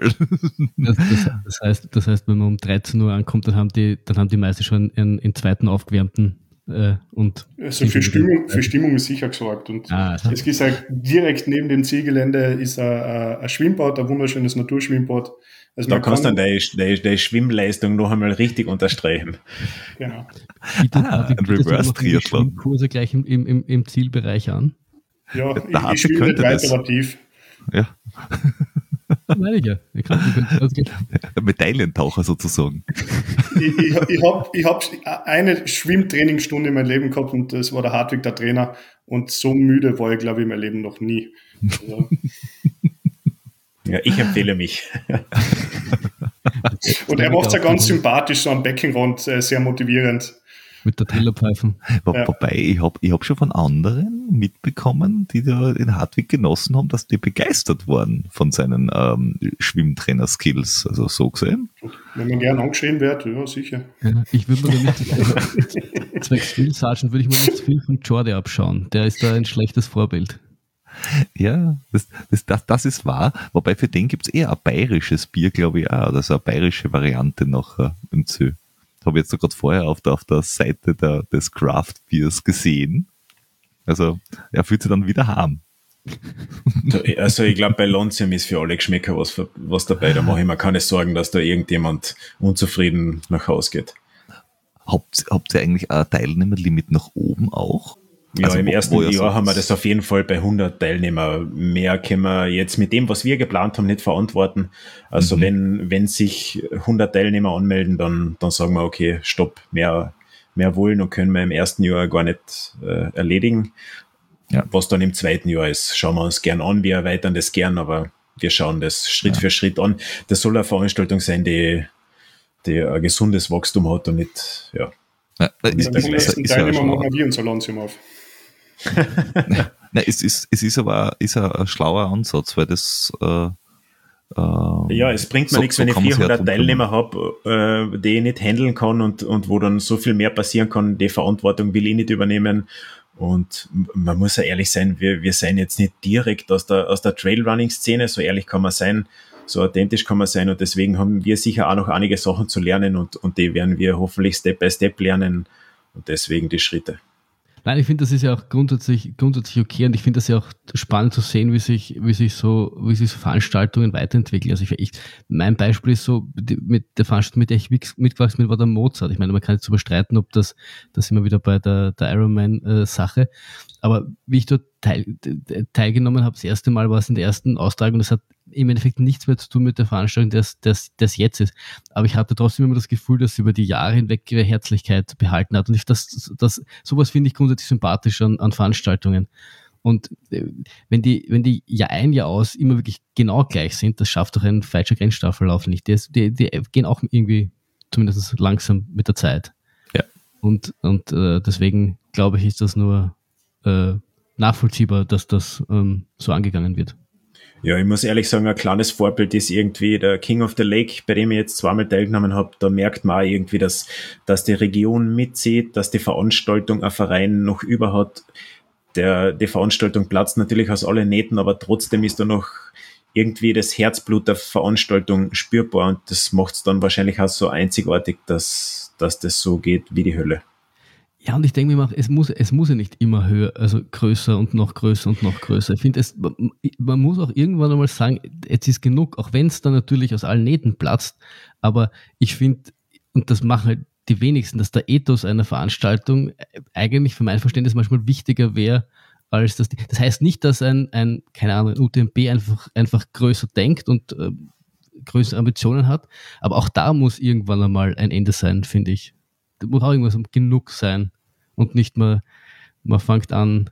Das, das, das, heißt, das heißt, wenn man um 13 Uhr ankommt, dann haben die, dann haben die meisten schon einen, einen zweiten aufgewärmten äh, und also für Stimmung, für Stimmung ist sicher gesorgt. Und ah, es ist halt direkt neben dem Zielgelände ist ein, ein Schwimmbad, ein wunderschönes Naturschwimmbad. Also da kannst du dann deine, deine, Schwimmleistung noch einmal richtig unterstreichen. Genau. Bietet, ah, ein Reverse-Triathlon. Kurse gleich im, im, im Zielbereich an. Ja, ich, ich schwimme nicht weiter tief. Ja. Meine ich ja. Ich kann, Medaillentaucher sozusagen. ich ich, ich habe ich hab eine Schwimmtrainingsstunde in meinem Leben gehabt und das war der Hartwig, der Trainer. Und so müde war ich, glaube ich, in meinem Leben noch nie. Also, ja, ich empfehle mich. Und er macht es ja ganz sympathisch, so am Beckenrand, äh, sehr motivierend. Mit der Trillerpfeifen. Ja. Wobei, ich habe ich hab schon von anderen mitbekommen, die da in Hartwig genossen haben, dass die begeistert waren von seinen ähm, Schwimmtrainer-Skills. Also so gesehen. Wenn man gern angeschrien wird, ja, sicher. Ja, ich würde mir nicht, zwecks Phil Sergeant würde ich mir nicht viel von Jordi abschauen. Der ist da ein schlechtes Vorbild. Ja, das, das, das, das ist wahr. Wobei für den gibt es eher ein bayerisches Bier, glaube ich, auch. Oder so eine bayerische Variante noch äh, im Zö. Habe jetzt gerade vorher auf der, auf der Seite der, des Craft Beers gesehen. Also er fühlt sich dann wieder harm. Also ich glaube, bei Lonzium ist für alle Geschmäcker was, was dabei. Da mache ich mir keine Sorgen, dass da irgendjemand unzufrieden nach Hause geht. Habt, habt ihr eigentlich ein Teilnehmerlimit nach oben auch? Ja, also im wo, ersten wo Jahr so haben wir das auf jeden Fall bei 100 Teilnehmer. Mehr können wir jetzt mit dem, was wir geplant haben, nicht verantworten. Also mhm. wenn, wenn sich 100 Teilnehmer anmelden, dann, dann sagen wir, okay, stopp, mehr, mehr wollen und können wir im ersten Jahr gar nicht äh, erledigen. Ja. Was dann im zweiten Jahr ist, schauen wir uns gern an. Wir erweitern das gern, aber wir schauen das Schritt ja. für Schritt an. Das soll eine Veranstaltung sein, die, die ein gesundes Wachstum hat und nicht, ja. ja ist, ist, ist, ist, Teilnehmer machen wir ein Solanzium auf. Nein, es ist, es ist aber ist ein, schlauer Ansatz, weil das äh, äh, ja, es bringt mir so, nichts, so wenn ich 400 Teilnehmer habe, äh, die ich nicht handeln kann und, und wo dann so viel mehr passieren kann. Die Verantwortung will ich nicht übernehmen. Und man muss ja ehrlich sein, wir, wir sind jetzt nicht direkt aus der, aus der Trailrunning-Szene, so ehrlich kann man sein, so authentisch kann man sein und deswegen haben wir sicher auch noch einige Sachen zu lernen und, und die werden wir hoffentlich Step by Step lernen und deswegen die Schritte. Nein, ich finde, das ist ja auch grundsätzlich, grundsätzlich okay und ich finde das ja auch spannend zu sehen, wie sich, wie sich so, wie sich so Veranstaltungen weiterentwickeln. Also ich, ich mein Beispiel ist so, mit der Veranstaltung, mit der ich mitgewachsen bin, war der Mozart. Ich meine, man kann jetzt überstreiten, ob das, das wir wieder bei der, der Ironman-Sache. Äh, Aber wie ich dort teil, teilgenommen habe, das erste Mal war es in der ersten Austragung, das hat im Endeffekt nichts mehr zu tun mit der Veranstaltung, das, das, das jetzt ist. Aber ich hatte trotzdem immer das Gefühl, dass sie über die Jahre hinweg ihre Herzlichkeit behalten hat. Und ich, das, das, sowas finde ich grundsätzlich sympathisch an, an Veranstaltungen. Und äh, wenn die, wenn die Jahr ein, Jahr aus immer wirklich genau gleich sind, das schafft doch ein falscher Grenzstaffellauf nicht. Die, die, die gehen auch irgendwie zumindest langsam mit der Zeit. Ja. Und, und äh, deswegen glaube ich, ist das nur äh, nachvollziehbar, dass das ähm, so angegangen wird. Ja, ich muss ehrlich sagen, ein kleines Vorbild ist irgendwie der King of the Lake, bei dem ich jetzt zweimal teilgenommen habe. Da merkt man auch irgendwie, dass, dass die Region mitzieht, dass die Veranstaltung ein Verein noch über hat. Der, die Veranstaltung platzt natürlich aus allen Nähten, aber trotzdem ist da noch irgendwie das Herzblut der Veranstaltung spürbar und das macht es dann wahrscheinlich auch so einzigartig, dass, dass das so geht wie die Hölle. Ja, und ich denke mir auch, es muss, es muss ja nicht immer höher, also größer und noch größer und noch größer. Ich finde, man muss auch irgendwann einmal sagen, jetzt ist genug, auch wenn es dann natürlich aus allen Nähten platzt. Aber ich finde, und das machen halt die wenigsten, dass der Ethos einer Veranstaltung eigentlich für mein Verständnis manchmal wichtiger wäre, als das. Das heißt nicht, dass ein, ein keine Ahnung, ein UTMB einfach, einfach größer denkt und äh, größere Ambitionen hat. Aber auch da muss irgendwann einmal ein Ende sein, finde ich muss auch irgendwas genug sein und nicht mal, man fängt an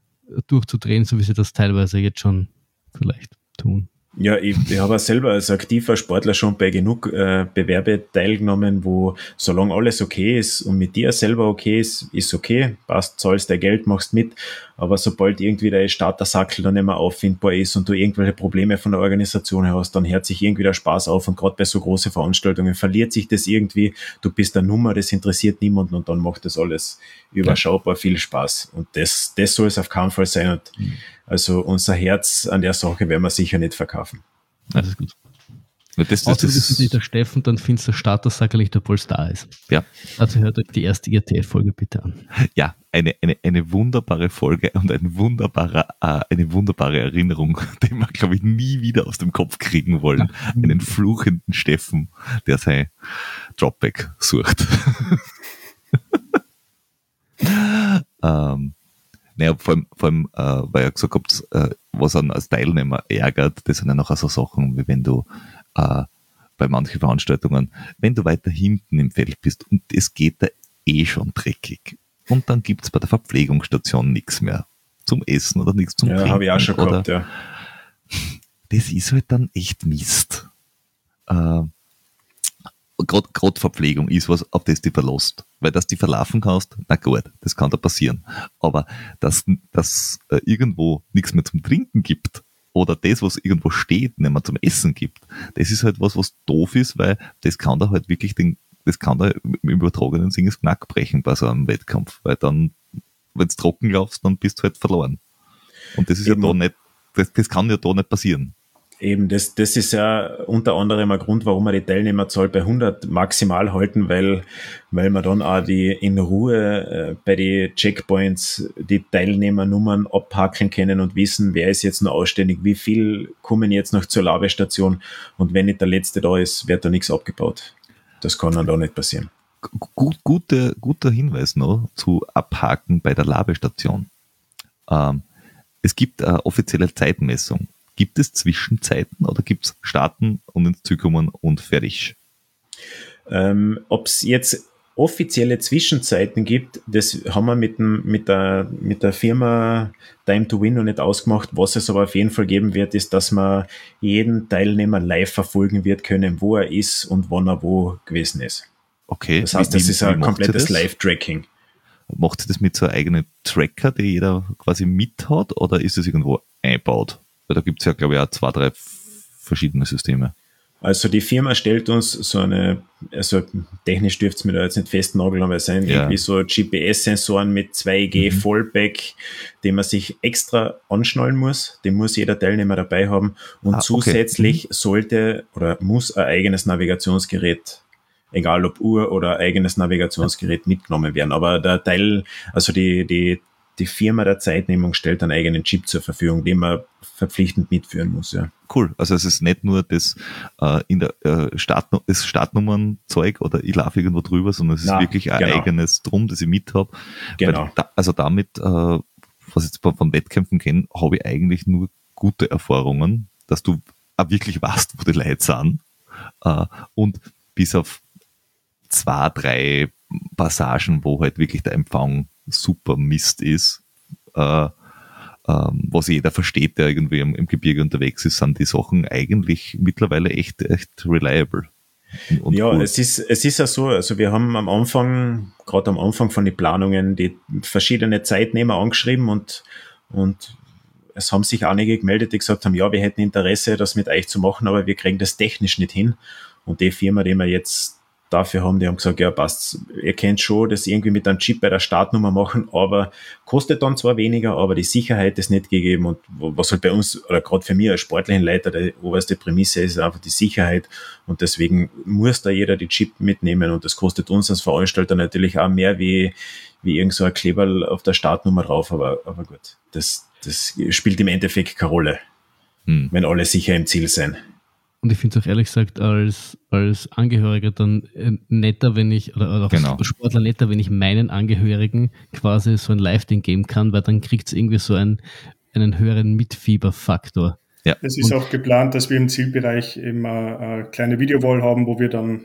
durchzudrehen, so wie sie das teilweise jetzt schon vielleicht tun. Ja, ich, ich habe selber als aktiver Sportler schon bei genug äh, Bewerbe teilgenommen, wo solange alles okay ist und mit dir selber okay ist, ist okay, passt, zahlst dein Geld, machst mit. Aber sobald irgendwie der Startersackel dann nicht mehr auffindbar ist und du irgendwelche Probleme von der Organisation hast, dann hört sich irgendwie der Spaß auf und gerade bei so großen Veranstaltungen verliert sich das irgendwie. Du bist der Nummer, das interessiert niemanden und dann macht das alles überschaubar viel Spaß. Und das, das soll es auf keinen Fall sein. Und mhm also unser Herz an der Sache werden wir sicher nicht verkaufen. Das ist gut. Das, das, Außer das ist nicht der Steffen, dann findest du dass Sackerlich der Puls da ist. Ja. Also hört euch die erste IRTF-Folge bitte an. Ja, eine, eine, eine wunderbare Folge und ein wunderbarer, äh, eine wunderbare Erinnerung, die wir, glaube ich, nie wieder aus dem Kopf kriegen wollen. Einen fluchenden Steffen, der sein Dropback sucht. ähm, naja, vor allem, vor allem äh, weil ihr gesagt habt, äh, was einen als Teilnehmer ärgert, das sind ja nachher so Sachen, wie wenn du äh, bei manchen Veranstaltungen, wenn du weiter hinten im Feld bist und es geht da eh schon dreckig. Und dann gibt's bei der Verpflegungsstation nichts mehr zum Essen oder nichts zum ja, Trinken. Ja, habe ich auch schon gehabt, ja. Das ist halt dann echt Mist. Äh, gerade Verpflegung ist was, auf das du verlässt. Weil dass du die verlaufen kannst, na gut, das kann da passieren. Aber dass, dass äh, irgendwo nichts mehr zum Trinken gibt oder das, was irgendwo steht, nicht mehr zum Essen gibt, das ist halt was, was doof ist, weil das kann da halt wirklich den, das kann da im übertragenen Sinn das Knack brechen bei so einem Wettkampf. Weil dann, wenn du trocken laufst, dann bist du halt verloren. Und das ist Eben. ja da nicht, das, das kann ja da nicht passieren. Eben, das, das ist ja unter anderem ein Grund, warum wir die Teilnehmerzahl bei 100 maximal halten, weil, weil wir dann auch die in Ruhe äh, bei den Checkpoints die Teilnehmernummern abhackeln können und wissen, wer ist jetzt noch ausständig, wie viel kommen jetzt noch zur Labestation und wenn nicht der Letzte da ist, wird da nichts abgebaut. Das kann dann da nicht passieren. Gut, gute, guter Hinweis noch zu Abhaken bei der Labestation. Ähm, es gibt eine offizielle Zeitmessung Gibt es Zwischenzeiten oder gibt es Starten und ins Ziel kommen und fertig? Ähm, Ob es jetzt offizielle Zwischenzeiten gibt, das haben wir mit, dem, mit, der, mit der Firma Time to Win noch nicht ausgemacht. Was es aber auf jeden Fall geben wird, ist, dass man jeden Teilnehmer live verfolgen wird können, wo er ist und wann er wo gewesen ist. Okay. Das heißt, wie, das ist ein komplettes Live-Tracking. Macht ihr das mit so einem eigenen Tracker, den jeder quasi mit hat, oder ist es irgendwo einbaut? Weil da gibt es ja, glaube ich, auch zwei, drei verschiedene Systeme. Also die Firma stellt uns so eine, also technisch dürfte es mir da jetzt nicht festnageln, aber es sind ja. irgendwie so GPS-Sensoren mit 2G mhm. Fallback, den man sich extra anschnallen muss. Den muss jeder Teilnehmer dabei haben. Und ah, zusätzlich okay. Mhm. sollte oder muss ein eigenes Navigationsgerät, egal ob Uhr oder eigenes Navigationsgerät mitgenommen werden. Aber der Teil, also die, die die Firma der Zeitnehmung stellt einen eigenen Chip zur Verfügung, den man verpflichtend mitführen muss. Ja. Cool. Also es ist nicht nur das äh, in der äh, Start, das Startnummernzeug oder ich laufe irgendwo drüber, sondern es ist Na, wirklich ein genau. eigenes Drum, das ich mit habe. Genau. Da, also damit, äh, was ich jetzt von- Wettkämpfen kenne, habe ich eigentlich nur gute Erfahrungen, dass du auch wirklich weißt, wo die Leute sind. Äh, und bis auf zwei, drei Passagen, wo halt wirklich der Empfang super Mist ist, äh, ähm, was jeder versteht, der irgendwie im, im Gebirge unterwegs ist, sind die Sachen eigentlich mittlerweile echt, echt reliable. Und- ja, cool. es ist, es ist ja so, also wir haben am Anfang, gerade am Anfang von den Planungen, die verschiedene Zeitnehmer angeschrieben und, und es haben sich einige gemeldet, die gesagt haben, ja, wir hätten Interesse, das mit euch zu machen, aber wir kriegen das technisch nicht hin. Und die Firma, die wir jetzt dafür haben, die haben gesagt, ja, passt, ihr kennt schon, das irgendwie mit einem Chip bei der Startnummer machen, aber kostet dann zwar weniger, aber die Sicherheit ist nicht gegeben und was halt bei uns, oder gerade für mich als sportlichen Leiter, die oberste Prämisse ist einfach die Sicherheit und deswegen muss da jeder die Chip mitnehmen und das kostet uns als Veranstalter natürlich auch mehr wie, wie irgend so ein Kleberl auf der Startnummer drauf, aber, aber gut, das, das spielt im Endeffekt keine Rolle, Hm. wenn alle sicher im Ziel sind. Und ich finde es auch ehrlich gesagt als, als Angehöriger dann äh, netter, wenn ich, oder, oder Genau. als Sportler netter, wenn ich meinen Angehörigen quasi so ein Live-Ding geben kann, weil dann kriegt es irgendwie so einen, einen höheren Mitfieberfaktor. Es ist auch geplant, dass wir im Zielbereich eben äh, eine kleine Videowall haben, wo wir dann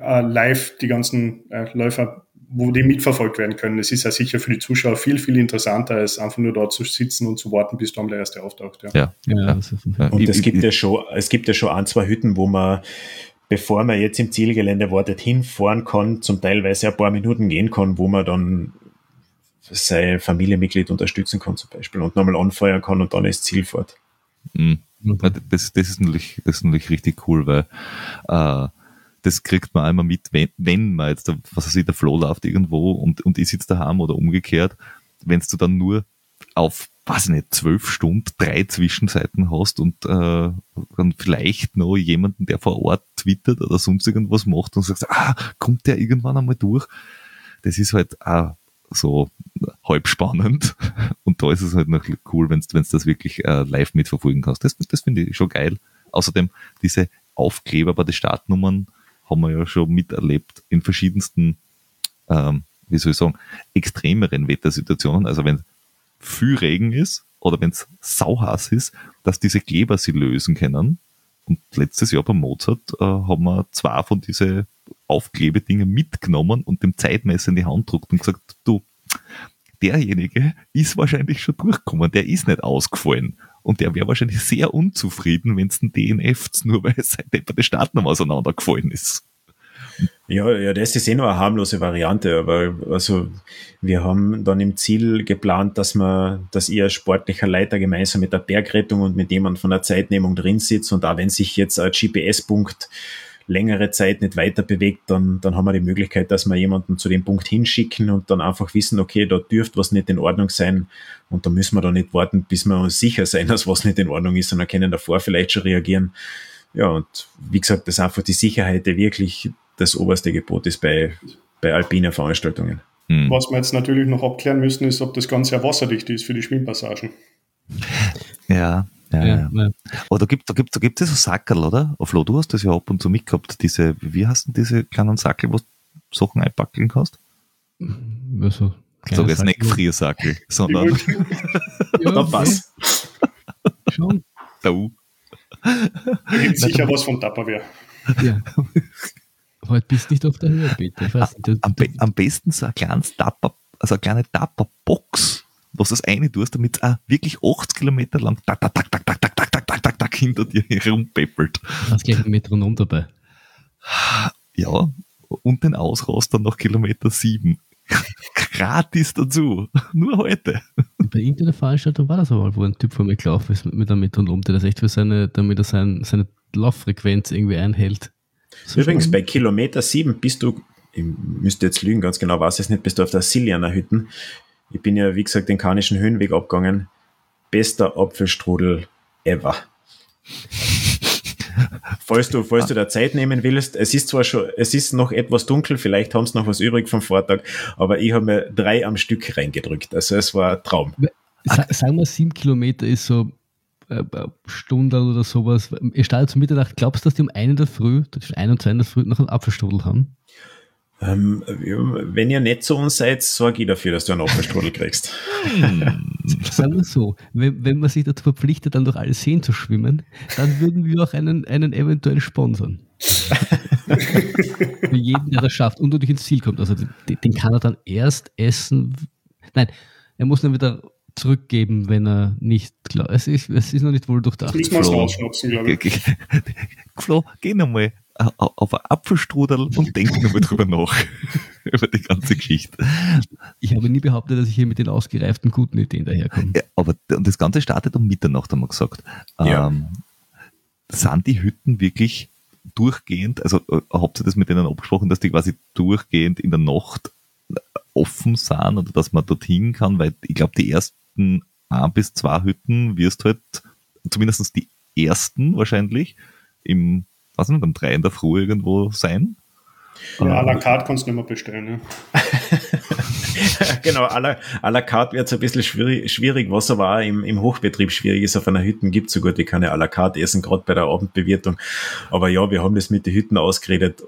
äh, live die ganzen äh, Läufer, wo die mitverfolgt werden können. Es ist ja sicher für die Zuschauer viel, viel interessanter, als einfach nur dort zu sitzen und zu warten, bis dann der erste auftaucht. Ja. ja, Ja, ja. das ist, Ja. Und es gibt ja schon, es gibt ja schon ein, zwei Hütten, wo man, bevor man jetzt im Zielgelände wartet, hinfahren kann, zum teilweise ein paar Minuten gehen kann, wo man dann sein Familienmitglied unterstützen kann zum Beispiel und nochmal anfeuern kann und dann ist Ziel fort. Mhm. Das, das, ist natürlich, das ist natürlich richtig cool, weil äh, das kriegt man einmal mit, wenn, wenn man jetzt, da, was weiß ich, der Flow läuft irgendwo und, und ich sitze daheim oder umgekehrt, wenn du dann nur auf, weiß ich nicht, zwölf Stunden drei Zwischenseiten hast und äh, dann vielleicht noch jemanden, der vor Ort twittert oder sonst irgendwas macht und sagst, ah, kommt der irgendwann einmal durch? Das ist halt auch so halb spannend. Und da ist es halt noch cool, wenn du das wirklich äh, live mitverfolgen kannst. Das, das finde ich schon geil. Außerdem, diese Aufkleber bei den Startnummern haben wir ja schon miterlebt in verschiedensten, ähm, wie soll ich sagen, extremeren Wettersituationen. Also wenn viel Regen ist oder wenn es sauhaß ist, dass diese Kleber sie lösen können. Und letztes Jahr beim Mozart äh, haben wir zwei von diese Aufklebedinge mitgenommen und dem Zeitmesser in die Hand gedruckt und gesagt, du, derjenige ist wahrscheinlich schon durchgekommen, der ist nicht ausgefallen. Und der wäre wahrscheinlich sehr unzufrieden, wenn es ein DNF nur weil sein depperte Startnummer auseinandergefallen ist. Ja, ja, das ist eh nur eine harmlose Variante, aber also wir haben dann im Ziel geplant, dass man, dass ihr sportlicher Leiter gemeinsam mit der Bergrettung und mit jemand von der Zeitnehmung drin sitzt und auch wenn sich jetzt ein GPS-Punkt längere Zeit nicht weiter bewegt, dann, dann haben wir die Möglichkeit, dass wir jemanden zu dem Punkt hinschicken und dann einfach wissen, okay, da dürfte was nicht in Ordnung sein und da müssen wir dann nicht warten, bis wir uns sicher sein, dass was nicht in Ordnung ist, sondern können davor vielleicht schon reagieren. Ja, und wie gesagt, das ist einfach die Sicherheit, die wirklich das oberste Gebot ist bei, bei alpinen Veranstaltungen. Hm. Was wir jetzt natürlich noch abklären müssen, ist, ob das Ganze ja wasserdicht ist für die Schwimmpassagen. Ja, ja, ja. ja. Aber da gibt da gibt da gibt es so Sackerl, oder? Auf Flo, du hast das ja ab und zu mitgehabt, diese, wie heißt denn diese kleinen Sackel, wo du Sachen einpacken kannst? Also, Sag jetzt nicht Friersackel, sondern Ja, Da passt. Schon. du. Da gibt sicher was von Tupperware. Ja. Heute bist du nicht auf der Höhe, bitte. Nicht, Am, am besten so ein kleines Tapper, also eine kleine Tapperbox, was das eine tust, damit es auch wirklich 80 Kilometer lang tak, tak, tak, tak, tak, tak, tak, tak, tak, tak, tak, hinter dir herumpeppelt. du hast gleich ein Metronom dabei. Ja, und den Ausraster nach Kilometer 7. Gratis dazu. Nur heute. Bei irgendeiner Veranstaltung war das aber, wo ein Typ von mir gelaufen ist mit, mit einem Metronom, der das echt für seine, damit er sein, seine Lauffrequenz irgendwie einhält. So Übrigens, schon- bei Kilometer 7 bist du, ich müsste jetzt lügen, ganz genau weiß ich es nicht, bist du auf der Siljaner Hütten. Ich bin ja, wie gesagt, den Karnischen Höhenweg abgegangen. Bester Apfelstrudel ever. falls du, falls du da Zeit nehmen willst, es ist zwar schon, es ist noch etwas dunkel, vielleicht haben sie noch was übrig vom Vortag, aber ich habe mir drei am Stück reingedrückt. Also es war ein Traum. Sagen wir, sieben Kilometer ist so eine äh, äh, Stunde oder sowas. Ihr startet zum Mitternacht. Glaubst du, dass die um einen der Früh, zwischen ein und zwei in der Früh, noch einen Apfelstrudel haben? Ähm, wenn ihr nicht zu uns seid, sorge ich dafür, dass du einen Apfelstrudel kriegst. Sagen wir so, wenn, wenn man sich dazu verpflichtet, dann durch alle Seen zu schwimmen, dann würden wir auch einen, einen eventuell sponsern. Für jeden, der das schafft und durch ins Ziel kommt. Also den, den kann er dann erst essen. Nein, er muss dann wieder zurückgeben, wenn er nicht klar es ist. Es ist noch nicht wohl durchdacht. Das Flo, glaube ich. Flo, geh nochmal auf ein Apfelstrudel und denke nochmal drüber nach. über die ganze Geschichte. Ich habe nie behauptet, dass ich hier mit den ausgereiften guten Ideen daherkomme. Ja, aber das Ganze startet um Mitternacht, haben wir gesagt. Ja. Ähm, sind die Hütten wirklich durchgehend, also äh, habt ihr das mit denen abgesprochen, dass die quasi durchgehend in der Nacht offen sind oder dass man dorthin kann, weil ich glaube, die ersten ein bis zwei Hütten wirst halt, zumindest die ersten wahrscheinlich, im, was nicht, um drei in der Früh irgendwo sein. Ja, à la carte kannst du nicht mehr bestellen. Ne? genau, à la, à la carte wird es ein bisschen schwierig, schwierig, was aber auch im, im Hochbetrieb schwierig ist. Auf einer Hütten gibt es so gut wie keine à la carte essen, gerade bei der Abendbewirtung. Aber ja, wir haben das mit den Hütten ausgeredet.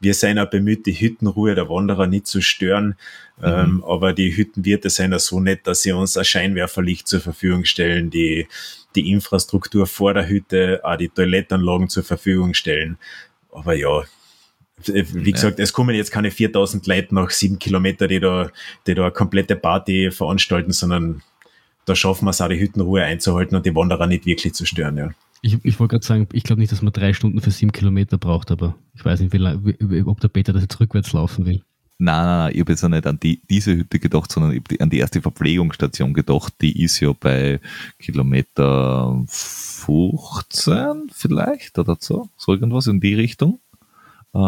Wir sind auch bemüht, die Hüttenruhe der Wanderer nicht zu stören. Mhm. Ähm, aber die Hüttenwirte sind ja so nett, dass sie uns ein Scheinwerferlicht zur Verfügung stellen, die, die Infrastruktur vor der Hütte, auch die Toilettanlagen zur Verfügung stellen. Aber ja, wie gesagt, es kommen jetzt keine 4000 Leute nach sieben Kilometer, die da, die da eine komplette Party veranstalten, sondern da schaffen wir es auch, die Hüttenruhe einzuhalten und die Wanderer nicht wirklich zu stören, ja. Ich, ich wollte gerade sagen, ich glaube nicht, dass man drei Stunden für sieben Kilometer braucht, aber ich weiß nicht, wie lang, wie, ob der Peter das jetzt rückwärts laufen will. Nein, nein, nein, ich habe jetzt auch nicht an die, diese Hütte gedacht, sondern ich habe an die erste Verpflegungsstation gedacht. Die ist ja bei Kilometer 15 vielleicht oder so, so irgendwas in die Richtung. Äh,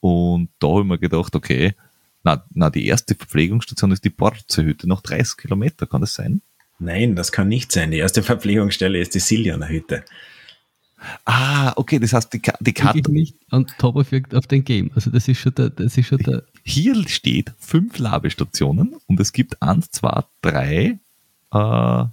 und da habe ich mir gedacht, okay, na, na, die erste Verpflegungsstation ist die Porze-Hütte, noch 30 Kilometer, kann das sein? Nein, das kann nicht sein. Die erste Verpflegungsstelle ist die Siljaner Hütte. Ah, okay, das heißt, die, die Karte. Ich nicht on top of, auf den Game. Also, das ist schon der, das ist schon der. Hier steht fünf Labestationen und es gibt eins, zwei, drei äh,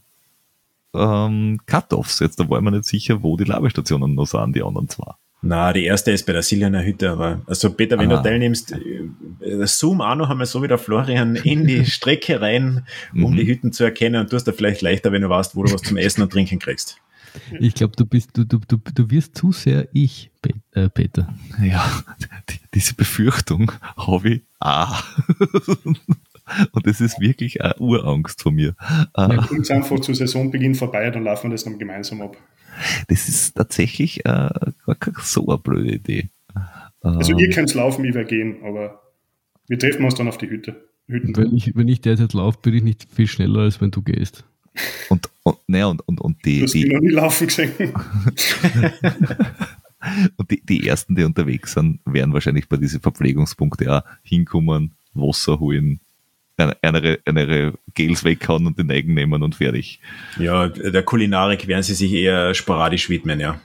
ähm, Cut-Offs. Jetzt, da war ich mir nicht sicher, wo die Labestationen noch sind, die anderen zwei. Na, die erste ist bei der Siljaner Hütte, aber also Peter, wenn ah. du teilnimmst, äh, zoom auch noch einmal so wie der Florian in die Strecke rein, um mhm. die Hütten zu erkennen und tust da vielleicht leichter, wenn du weißt, wo du was zum Essen und Trinken kriegst. Ich glaube, du bist, du, du, du, du wirst zu sehr ich, äh, Peter. Ja, diese Befürchtung habe ich auch. Und das ist wirklich eine Urangst von mir. Ja, kommt einfach zu Saisonbeginn vorbei, dann laufen wir das dann gemeinsam ab. Das ist tatsächlich äh, so eine blöde Idee. Also ihr ähm, könnt laufen, ich werde gehen, aber wir treffen uns dann auf die Hütte. Hütten. Wenn ich, wenn ich derzeit laufe, bin ich nicht viel schneller, als wenn du gehst. Und, und, ne, und, und, und die. Du hast die, noch nie laufen gesehen. und die, die ersten, die unterwegs sind, werden wahrscheinlich bei diesen Verpflegungspunkten auch hinkommen, Wasser holen, eine, eine Gels weghauen und den Eigen nehmen und fertig. Ja, der Kulinarik werden sie sich eher sporadisch widmen, ja.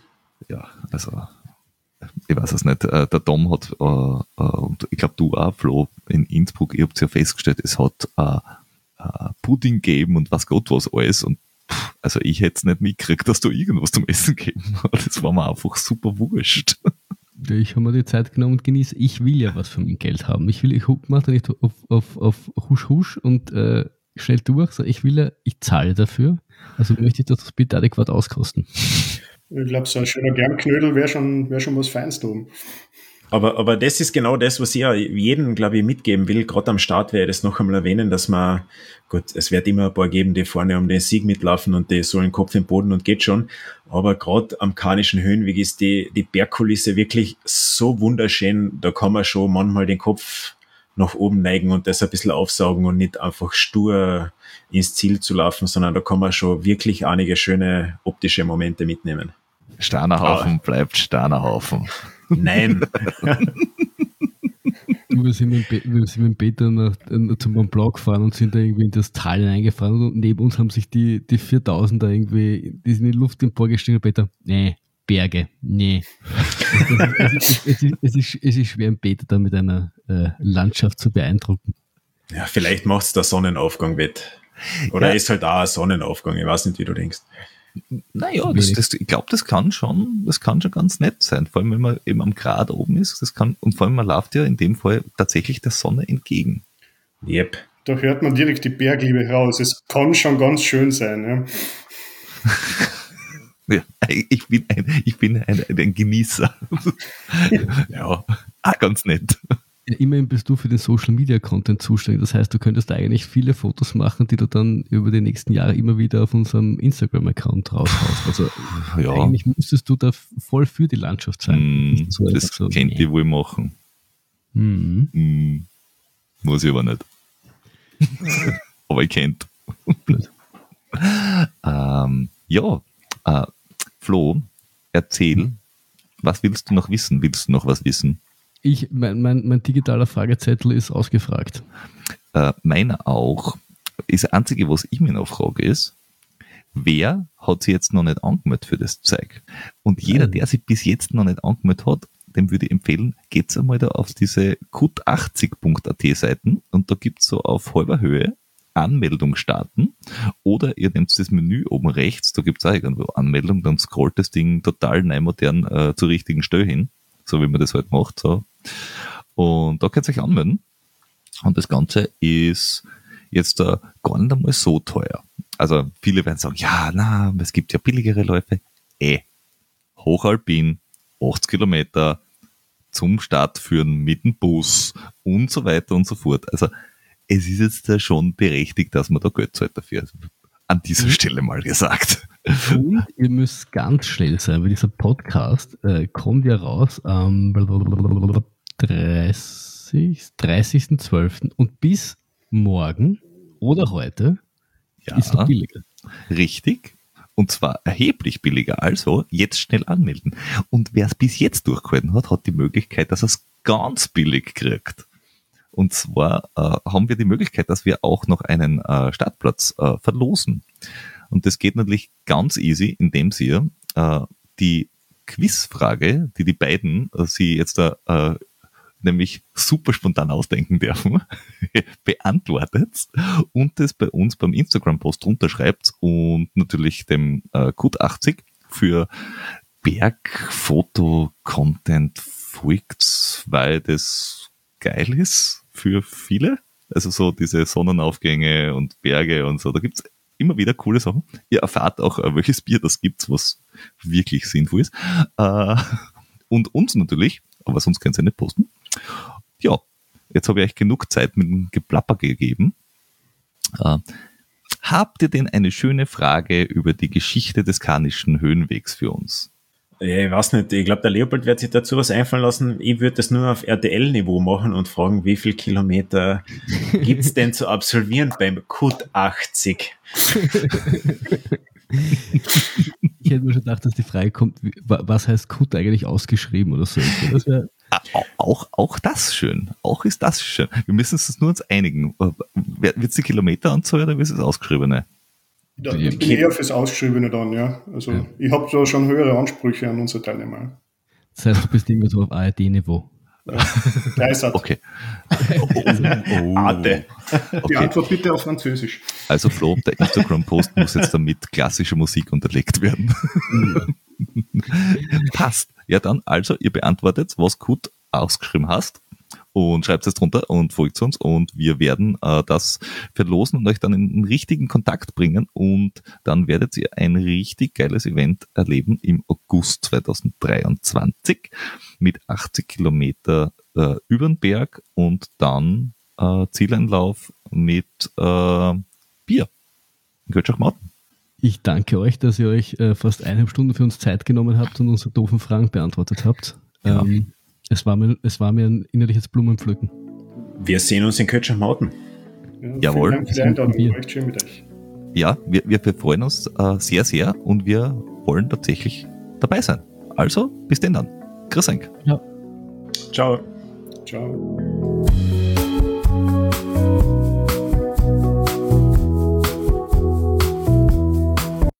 Ja, also ich weiß es nicht. Äh, der Dom hat, äh, äh, und ich glaube du auch, Flo, in Innsbruck, ihr habt ja festgestellt, es hat Pudding gegeben und was Gott was alles und also ich hätte es nicht mitgekriegt, dass du irgendwas zum Essen geben. Das war mir einfach super wurscht. Ich habe mir die Zeit genommen und genieße. Ich will ja was von meinem Geld haben. Ich will, ich mache da nicht auf, auf, auf Husch Husch und äh, schnell durch. Ich will ja, ich zahle dafür. Also möchte ich das bitte adäquat auskosten. Ich glaube, so ein schöner Germknödel wäre schon, wär schon was Feins oben. Aber, aber das ist genau das, was ich ja jedem, glaube ich, mitgeben will. Gerade am Start werde ich das noch einmal erwähnen, dass man, gut, es wird immer ein paar geben, die vorne um den Sieg mitlaufen und die so einen Kopf im Boden und geht schon. Aber gerade am Karnischen Höhenweg ist die, die Bergkulisse wirklich so wunderschön. Da kann man schon manchmal den Kopf nach oben neigen und das ein bisschen aufsaugen und nicht einfach stur ins Ziel zu laufen, sondern da kann man schon wirklich einige schöne optische Momente mitnehmen. Sternerhaufen ah. bleibt Sternerhaufen. Nein. wir, sind mit, wir sind mit Peter nach, äh, zum Mont Blanc gefahren und sind da irgendwie in das Tal hineingefahren und neben uns haben sich die, die 4000er irgendwie, die sind in die Luft emporgestiegen. Peter, nee, Berge. Nee. es, ist, es, ist, es, ist, es ist schwer im Beta da mit einer äh, Landschaft zu beeindrucken. Ja, vielleicht macht es der Sonnenaufgang wett. Oder ja. ist halt auch ein Sonnenaufgang, ich weiß nicht, wie du denkst. Naja, das, das, ich glaube, das kann schon, das kann schon ganz nett sein. Vor allem, wenn man eben am Grad oben ist, das kann, und vor allem man läuft ja in dem Fall tatsächlich der Sonne entgegen. Yep. Da hört man direkt die Bergliebe raus. Es kann schon ganz schön sein, ja. ja ich bin ein, ich bin ein, ein Genießer. ja, ah, ganz nett. Ja, immerhin bist du für den Social Media Content zuständig. Das heißt, du könntest eigentlich viele Fotos machen, die du dann über die nächsten Jahre immer wieder auf unserem Instagram-Account raushaust. Also ja. eigentlich müsstest du da voll für die Landschaft sein. Mm, so das so, könnt nee. ihr wohl machen. Mm. Mm, muss ich aber nicht. aber ich kennt. ähm, ja, äh, Flo, erzähl, hm? was willst du noch wissen? Willst du noch was wissen? Ich, mein, mein, mein digitaler Fragezettel ist ausgefragt. Äh, meiner auch. Das Einzige, was ich mir noch frage, ist, wer hat sich jetzt noch nicht angemeldet für das Zeug? Und jeder, der sich bis jetzt noch nicht angemeldet hat, dem würde ich empfehlen, geht's einmal da auf diese kut80.at Seiten und da gibt's so auf halber Höhe Anmeldung starten oder ihr nehmt das Menü oben rechts, da gibt's auch irgendwo Anmeldung, dann scrollt das Ding total neu modern äh, zur richtigen Stelle hin so wie man das halt macht. So. Und da könnt ihr euch anmelden. Und das Ganze ist jetzt uh, gar nicht einmal so teuer. Also viele werden sagen, ja, na, es gibt ja billigere Läufe. Eh, Hochalpin, 80 Kilometer zum Start führen mit dem Bus und so weiter und so fort. Also es ist jetzt da schon berechtigt, dass man da Geld zahlt dafür an dieser mhm. Stelle mal gesagt. Und ihr müsst ganz schnell sein, weil dieser Podcast äh, kommt ja raus am 30. 30.12. und bis morgen oder heute ja, ist noch billiger. Richtig. Und zwar erheblich billiger. Also jetzt schnell anmelden. Und wer es bis jetzt durchgehalten hat, hat die Möglichkeit, dass er es ganz billig kriegt. Und zwar äh, haben wir die Möglichkeit, dass wir auch noch einen äh, Startplatz äh, verlosen. Und das geht natürlich ganz easy, indem Sie äh, die Quizfrage, die die beiden äh, Sie jetzt da äh, nämlich super spontan ausdenken dürfen, beantwortet und das bei uns beim Instagram-Post runterschreibt und natürlich dem äh, Code 80 für Bergfoto-Content folgt, weil das geil ist für viele. Also so diese Sonnenaufgänge und Berge und so. Da gibt's immer wieder coole Sachen. Ihr erfahrt auch, äh, welches Bier das gibt, was wirklich sinnvoll ist. Äh, und uns natürlich, aber sonst könnt ihr nicht posten. Ja, jetzt habe ich euch genug Zeit mit dem Geplapper gegeben. Äh, habt ihr denn eine schöne Frage über die Geschichte des Karnischen Höhenwegs für uns? Ja, ich weiß nicht, ich glaube, der Leopold wird sich dazu was einfallen lassen. Ich würde das nur auf RTL-Niveau machen und fragen, wie viel Kilometer gibt's denn zu absolvieren beim KUT 80? ich hätte mir schon gedacht, dass die Frage kommt, was heißt KUT eigentlich ausgeschrieben oder so. Das ah, auch, auch das schön. Auch ist das schön. Wir müssen uns nur uns einigen. Wird es die Kilometeranzahl oder wird es das Ausgeschriebene? Ich bin eher fürs Ausgeschriebene dann, ja. Also ja. ich habe da schon höhere Ansprüche an unsere Teilnehmer. Das heißt, du bist irgendwie so auf ARD-Niveau. Ja. okay. Oh. Arte. Okay. Die Antwort bitte auf Französisch. Also Flo, der Instagram-Post muss jetzt damit klassischer Musik unterlegt werden. Passt. Ja dann, also ihr beantwortet, was gut ausgeschrieben hast und schreibt es drunter und folgt uns und wir werden äh, das verlosen und euch dann in einen richtigen Kontakt bringen und dann werdet ihr ein richtig geiles Event erleben im August 2023 mit 80 Kilometer äh, über den Berg und dann äh, Zieleinlauf mit äh, Bier in Götschach-Mauten. Ich danke euch, dass ihr euch äh, fast eineinhalb Stunden für uns Zeit genommen habt und unsere doofen Fragen beantwortet habt. Ja. Ähm, es war mir, es war mir ein innerliches Blumenpflücken. Wir sehen uns in Kötscher Mauten. Ja, Jawohl. Dank für die Einladung. Echt schön mit euch. Ja, wir, wir, wir freuen uns äh, sehr, sehr und wir wollen tatsächlich dabei sein. Also, bis denn dann. Grüß euch. Ja. Ciao. Ciao.